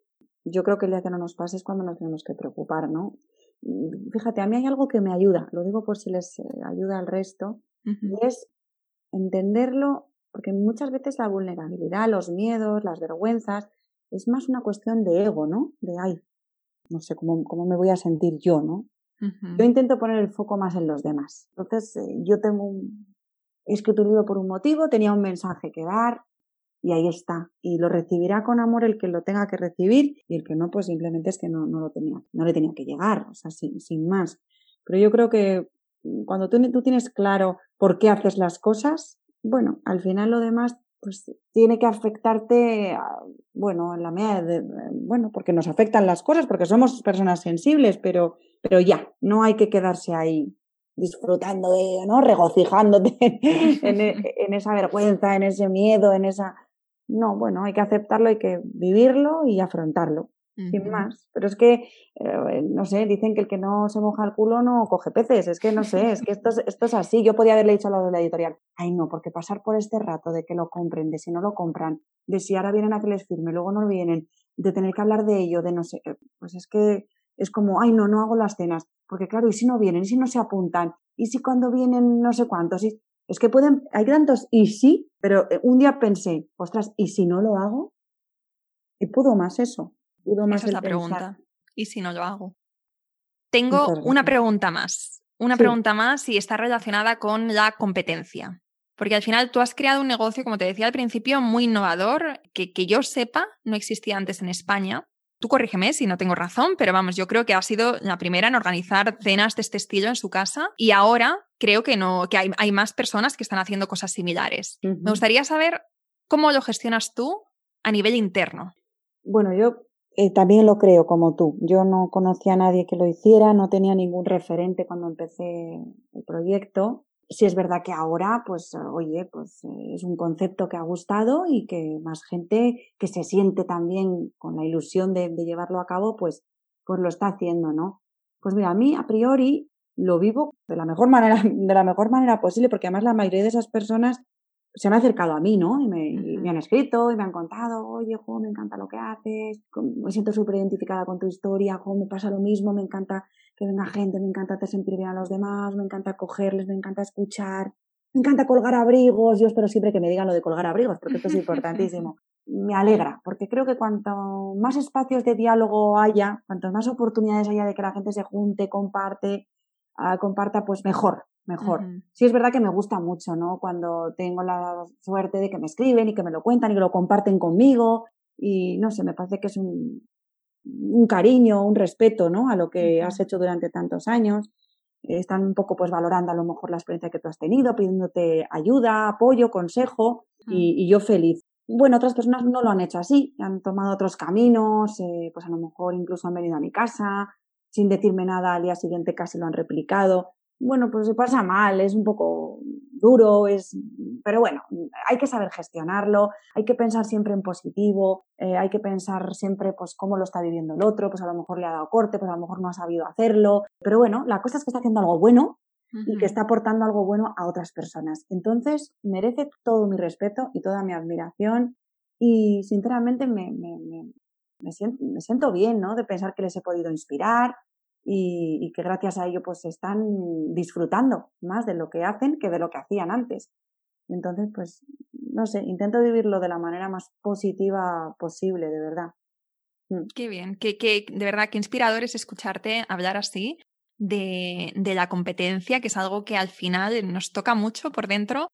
yo creo que el día que no nos pase es cuando nos tenemos que preocupar, ¿no? Fíjate, a mí hay algo que me ayuda, lo digo por si les eh, ayuda al resto, y es entenderlo, porque muchas veces la vulnerabilidad, los miedos, las vergüenzas, es más una cuestión de ego, ¿no? De, ay, no sé cómo, cómo me voy a sentir yo, ¿no? Yo intento poner el foco más en los demás. Entonces, eh, yo tengo un, he escrito un libro por un motivo, tenía un mensaje que dar y ahí está. Y lo recibirá con amor el que lo tenga que recibir y el que no, pues simplemente es que no, no lo tenía, no le tenía que llegar, o sea, sin, sin más. Pero yo creo que cuando tú, tú tienes claro por qué haces las cosas, bueno, al final lo demás pues tiene que afectarte, bueno, en la medida de, bueno, porque nos afectan las cosas, porque somos personas sensibles, pero, pero ya, no hay que quedarse ahí disfrutando de, ¿no? Regocijándote [LAUGHS] en, en, esa vergüenza, en ese miedo, en esa... No, bueno, hay que aceptarlo, hay que vivirlo y afrontarlo sin más. Pero es que, eh, no sé, dicen que el que no se moja el culo no coge peces. Es que no sé, es que esto es, esto es así. Yo podía haberle dicho a lo de la editorial, ay no, porque pasar por este rato de que lo compren, de si no lo compran, de si ahora vienen a que les firme, luego no vienen, de tener que hablar de ello, de no sé, eh, pues es que es como, ay no, no hago las cenas. Porque claro, ¿y si no vienen? ¿Y si no se apuntan? ¿Y si cuando vienen no sé cuántos? ¿Y... Es que pueden, hay tantos y sí, pero eh, un día pensé, ostras, ¿y si no lo hago? Y pudo más eso. Esa es la pregunta. ¿Y si no lo hago? Tengo una pregunta más. Una pregunta más y está relacionada con la competencia. Porque al final tú has creado un negocio, como te decía al principio, muy innovador, que, que yo sepa no existía antes en España. Tú corrígeme si no tengo razón, pero vamos, yo creo que has sido la primera en organizar cenas de este estilo en su casa y ahora creo que no, que hay, hay más personas que están haciendo cosas similares. Me gustaría saber cómo lo gestionas tú a nivel interno. Bueno, yo eh, también lo creo como tú. Yo no conocía a nadie que lo hiciera, no tenía ningún referente cuando empecé el proyecto. Si es verdad que ahora, pues, oye, pues eh, es un concepto que ha gustado y que más gente que se siente también con la ilusión de, de llevarlo a cabo, pues, pues lo está haciendo, ¿no? Pues mira, a mí a priori lo vivo de la mejor manera, [LAUGHS] de la mejor manera posible, porque además la mayoría de esas personas se han acercado a mí, ¿no? Y me, han escrito y me han contado, oye, jo, me encanta lo que haces, me siento súper identificada con tu historia, jo, me pasa lo mismo, me encanta que venga gente, me encanta hacer sentir bien a los demás, me encanta cogerles, me encanta escuchar, me encanta colgar abrigos, yo espero siempre que me digan lo de colgar abrigos, porque esto es importantísimo. [LAUGHS] me alegra, porque creo que cuanto más espacios de diálogo haya, cuanto más oportunidades haya de que la gente se junte, comparte, uh, comparta, pues mejor, mejor. Sí es verdad que me gusta mucho, ¿no? Cuando tengo la suerte de que me escriben y que me lo cuentan y que lo comparten conmigo y no sé, me parece que es un, un cariño, un respeto, ¿no? A lo que has hecho durante tantos años. Están un poco pues valorando a lo mejor la experiencia que tú has tenido, pidiéndote ayuda, apoyo, consejo y, y yo feliz. Bueno, otras personas no lo han hecho así, han tomado otros caminos, eh, pues a lo mejor incluso han venido a mi casa, sin decirme nada, al día siguiente casi lo han replicado bueno, pues se pasa mal, es un poco duro, es, pero bueno, hay que saber gestionarlo, hay que pensar siempre en positivo, eh, hay que pensar siempre pues cómo lo está viviendo el otro, pues a lo mejor le ha dado corte, pues a lo mejor no ha sabido hacerlo, pero bueno, la cosa es que está haciendo algo bueno y que está aportando algo bueno a otras personas. Entonces, merece todo mi respeto y toda mi admiración y sinceramente me, me, me, me siento, me siento bien, ¿no? De pensar que les he podido inspirar, y, que gracias a ello pues están disfrutando más de lo que hacen que de lo que hacían antes. Entonces, pues, no sé, intento vivirlo de la manera más positiva posible, de verdad. Mm. Qué bien, que, de verdad, qué inspirador es escucharte hablar así de, de la competencia, que es algo que al final nos toca mucho por dentro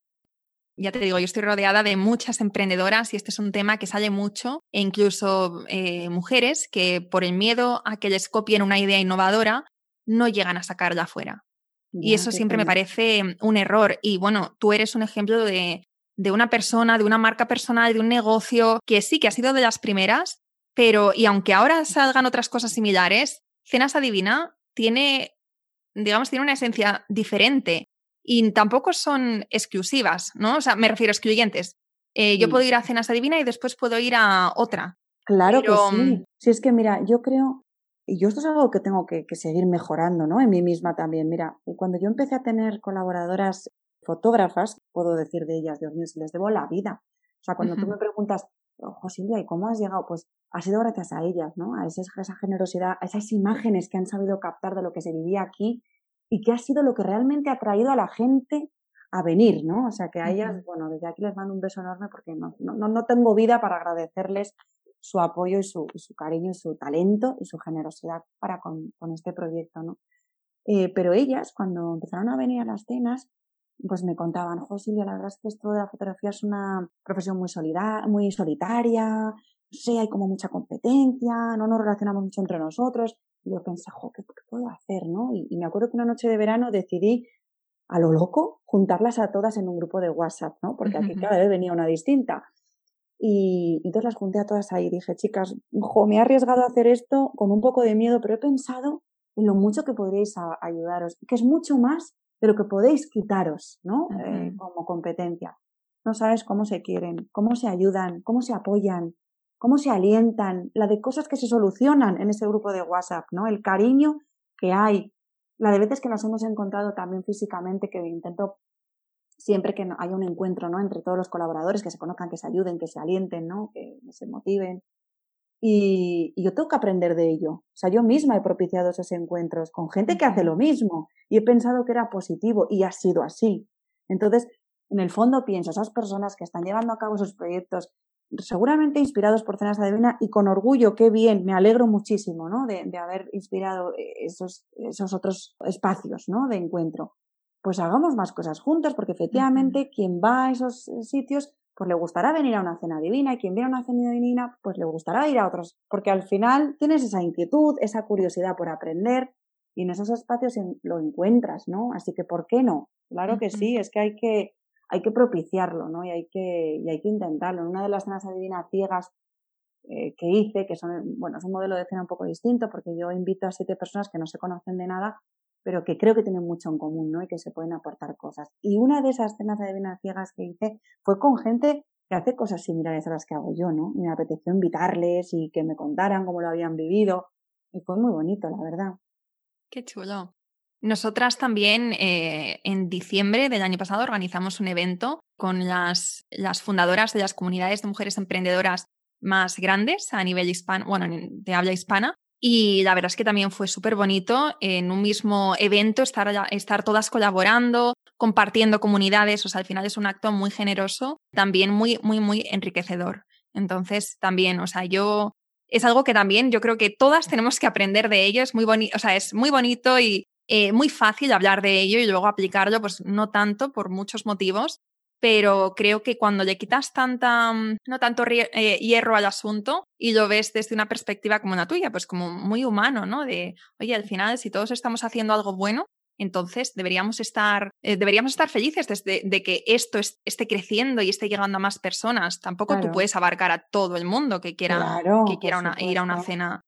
ya te digo, yo estoy rodeada de muchas emprendedoras y este es un tema que sale mucho, e incluso eh, mujeres que por el miedo a que les copien una idea innovadora no llegan a sacarla afuera. y eso siempre me parece un error. Y bueno, tú eres un ejemplo de, de una persona, de una marca personal, de un negocio que sí, que ha sido de las primeras, pero y aunque ahora salgan otras cosas similares, Cenas Adivina tiene, digamos, tiene una esencia diferente y tampoco son exclusivas, ¿no? O sea, me refiero a excluyentes. Eh, yo puedo ir a Cenas Adivina y después puedo ir a otra. Claro que sí. Si es que, mira, yo creo, y yo esto es algo que tengo que, seguir mejorando, ¿no? En mí misma también. Mira, cuando yo empecé a tener colaboradoras fotógrafas, puedo decir de ellas, Dios mío, si les debo la vida. O sea, cuando tú me preguntas, ojo Silvia, ¿y cómo has llegado? Pues ha sido gracias a ellas, ¿no? A esa, esa generosidad, a esas imágenes que han sabido captar de lo que se vivía aquí y que ha sido lo que realmente ha traído a la gente a venir, ¿no? O sea, que a ellas, bueno, desde aquí les mando un beso enorme porque no, no, no tengo vida para agradecerles su apoyo y su, su, cariño y su talento y su generosidad para con, con este proyecto, ¿no? Eh, pero ellas, cuando empezaron a venir a las cenas, pues me contaban, José, la verdad es que esto de la fotografía es una profesión muy, muy solitaria, no sé, hay como mucha competencia, no nos relacionamos mucho entre nosotros. Y yo pensé, jo, ¿qué, puedo hacer, no? Y, y, me acuerdo que una noche de verano decidí, a lo loco, juntarlas a todas en un grupo de WhatsApp, ¿no? Porque aquí cada vez venía una distinta. Y, entonces las junté a todas ahí. Dije, chicas, jo, me he arriesgado a hacer esto con un poco de miedo, pero he pensado en lo mucho que podríais ayudaros, que es mucho más de lo que podéis quitaros, ¿no? Eh, como competencia. No sabes cómo se quieren, cómo se ayudan, cómo se apoyan, cómo se alientan, la de cosas que se solucionan en ese grupo de WhatsApp, ¿no? El cariño que hay, la de veces que nos hemos encontrado también físicamente, que intento siempre que haya un encuentro, ¿no? Entre todos los colaboradores, que se conozcan, que se ayuden, que se alienten, ¿no? Que se motiven. Y, yo tengo que aprender de ello. O sea, yo misma he propiciado esos encuentros con gente que hace lo mismo y he pensado que era positivo y ha sido así. Entonces, en el fondo pienso, esas personas que están llevando a cabo esos proyectos, seguramente inspirados por Cenas Adivina y con orgullo, qué bien, me alegro muchísimo, ¿no? De, de haber inspirado esos, esos otros espacios, ¿no? De encuentro pues hagamos más cosas juntos, porque efectivamente quien va a esos sitios, pues le gustará venir a una cena divina, y quien viene a una cena divina, pues le gustará ir a otros, porque al final tienes esa inquietud, esa curiosidad por aprender, y en esos espacios lo encuentras, ¿no? Así que, ¿por qué no? Claro que sí, es que hay que, hay que propiciarlo, ¿no? Y hay que, y hay que intentarlo. En una de las cenas divinas ciegas eh, que hice, que son, bueno, es un modelo de cena un poco distinto, porque yo invito a siete personas que no se conocen de nada pero que creo que tienen mucho en común, ¿no? Y que se pueden aportar cosas. Y una de esas cenas adivinas ciegas que hice fue con gente que hace cosas similares a las que hago yo, ¿no? Me apeteció invitarles y que me contaran cómo lo habían vivido. Y fue muy bonito, la verdad. Qué chulo. Nosotras también eh, en diciembre del año pasado organizamos un evento con las, las fundadoras de las comunidades de mujeres emprendedoras más grandes a nivel hispano, bueno, de habla hispana, y la verdad es que también fue súper bonito en un mismo evento estar, estar todas colaborando, compartiendo comunidades. O sea, al final es un acto muy generoso, también muy, muy, muy enriquecedor. Entonces, también, o sea, yo es algo que también yo creo que todas tenemos que aprender de ello. Es muy bonito, o sea, es muy bonito y eh, muy fácil hablar de ello y luego aplicarlo, pues no tanto por muchos motivos, pero creo que cuando le quitas tanta, mm, no tanto eh, hierro al asunto y lo ves desde una perspectiva como la tuya, pues como muy humano, ¿no? De, oye, al final, si todos estamos haciendo algo bueno, entonces deberíamos estar, eh, deberíamos estar felices desde, de que esto esté creciendo y esté llegando a más personas. Tampoco tú puedes abarcar a todo el mundo que quiera, que quiera ir a una cena.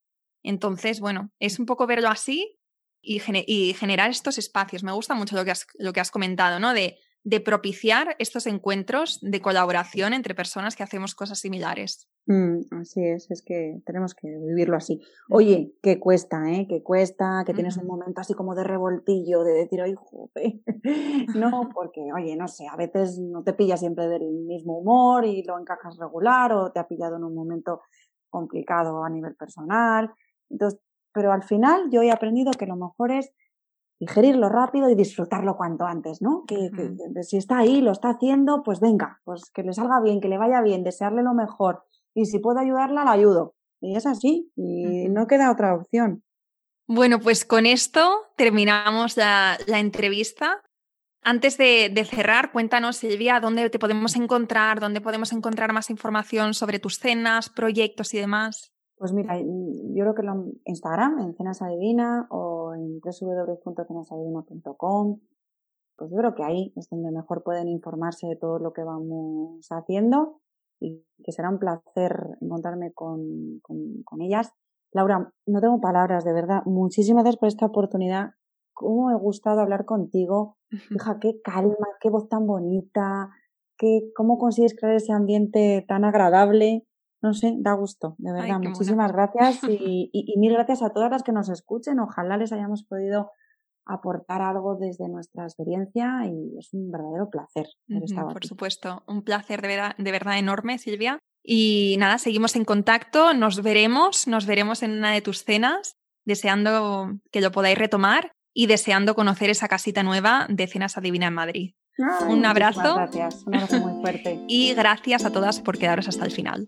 Entonces, bueno, es un poco verlo así y, y generar estos espacios. Me gusta mucho lo que has, lo que has comentado, ¿no? De de propiciar estos encuentros de colaboración entre personas que hacemos cosas similares. Mm, así es, es que tenemos que vivirlo así. Oye, que cuesta, ¿eh? Que cuesta, que tienes un momento así como de revoltillo, de decir, oye, jope. [LAUGHS] no, [LAUGHS] porque, oye, no sé, a veces no te pillas siempre del mismo humor y lo encajas regular o te ha pillado en un momento complicado a nivel personal. Entonces, pero al final yo he aprendido que lo mejor es digerirlo rápido y disfrutarlo cuanto antes, ¿no? Que, si está ahí, lo está haciendo, pues venga, pues que le salga bien, que le vaya bien, desearle lo mejor. Y si puedo ayudarla, la ayudo. Y es así, y no queda otra opción. Bueno, pues con esto terminamos la, entrevista. Antes de, de, cerrar, cuéntanos, Silvia, dónde te podemos encontrar, dónde podemos encontrar más información sobre tus cenas, proyectos y demás. Pues mira, mm, yo creo que en Instagram, en Cenas Adivina o en www.cenasadivina.com, pues yo creo que ahí es donde mejor pueden informarse de todo lo que vamos haciendo y que será un placer encontrarme con, con, ellas. Laura, no tengo palabras, de verdad. Muchísimas gracias por esta oportunidad. Cómo me ha gustado hablar contigo. [LAUGHS] Hija, qué calma, qué voz tan bonita, qué, cómo consigues crear ese ambiente tan agradable no sé, da gusto, de verdad. Muchísimas gracias y, y, mil gracias a todas las que nos escuchen. Ojalá les hayamos podido aportar algo desde nuestra experiencia y es un verdadero placer. por supuesto, un placer de verdad, de verdad enorme, Silvia. Y nada, seguimos en contacto, nos veremos, nos veremos en una de tus cenas, deseando que lo podáis retomar y deseando conocer esa casita nueva de Cenas Adivina en Madrid. un abrazo. Gracias, un abrazo muy fuerte. [LAUGHS] y gracias a todas por quedaros hasta el final.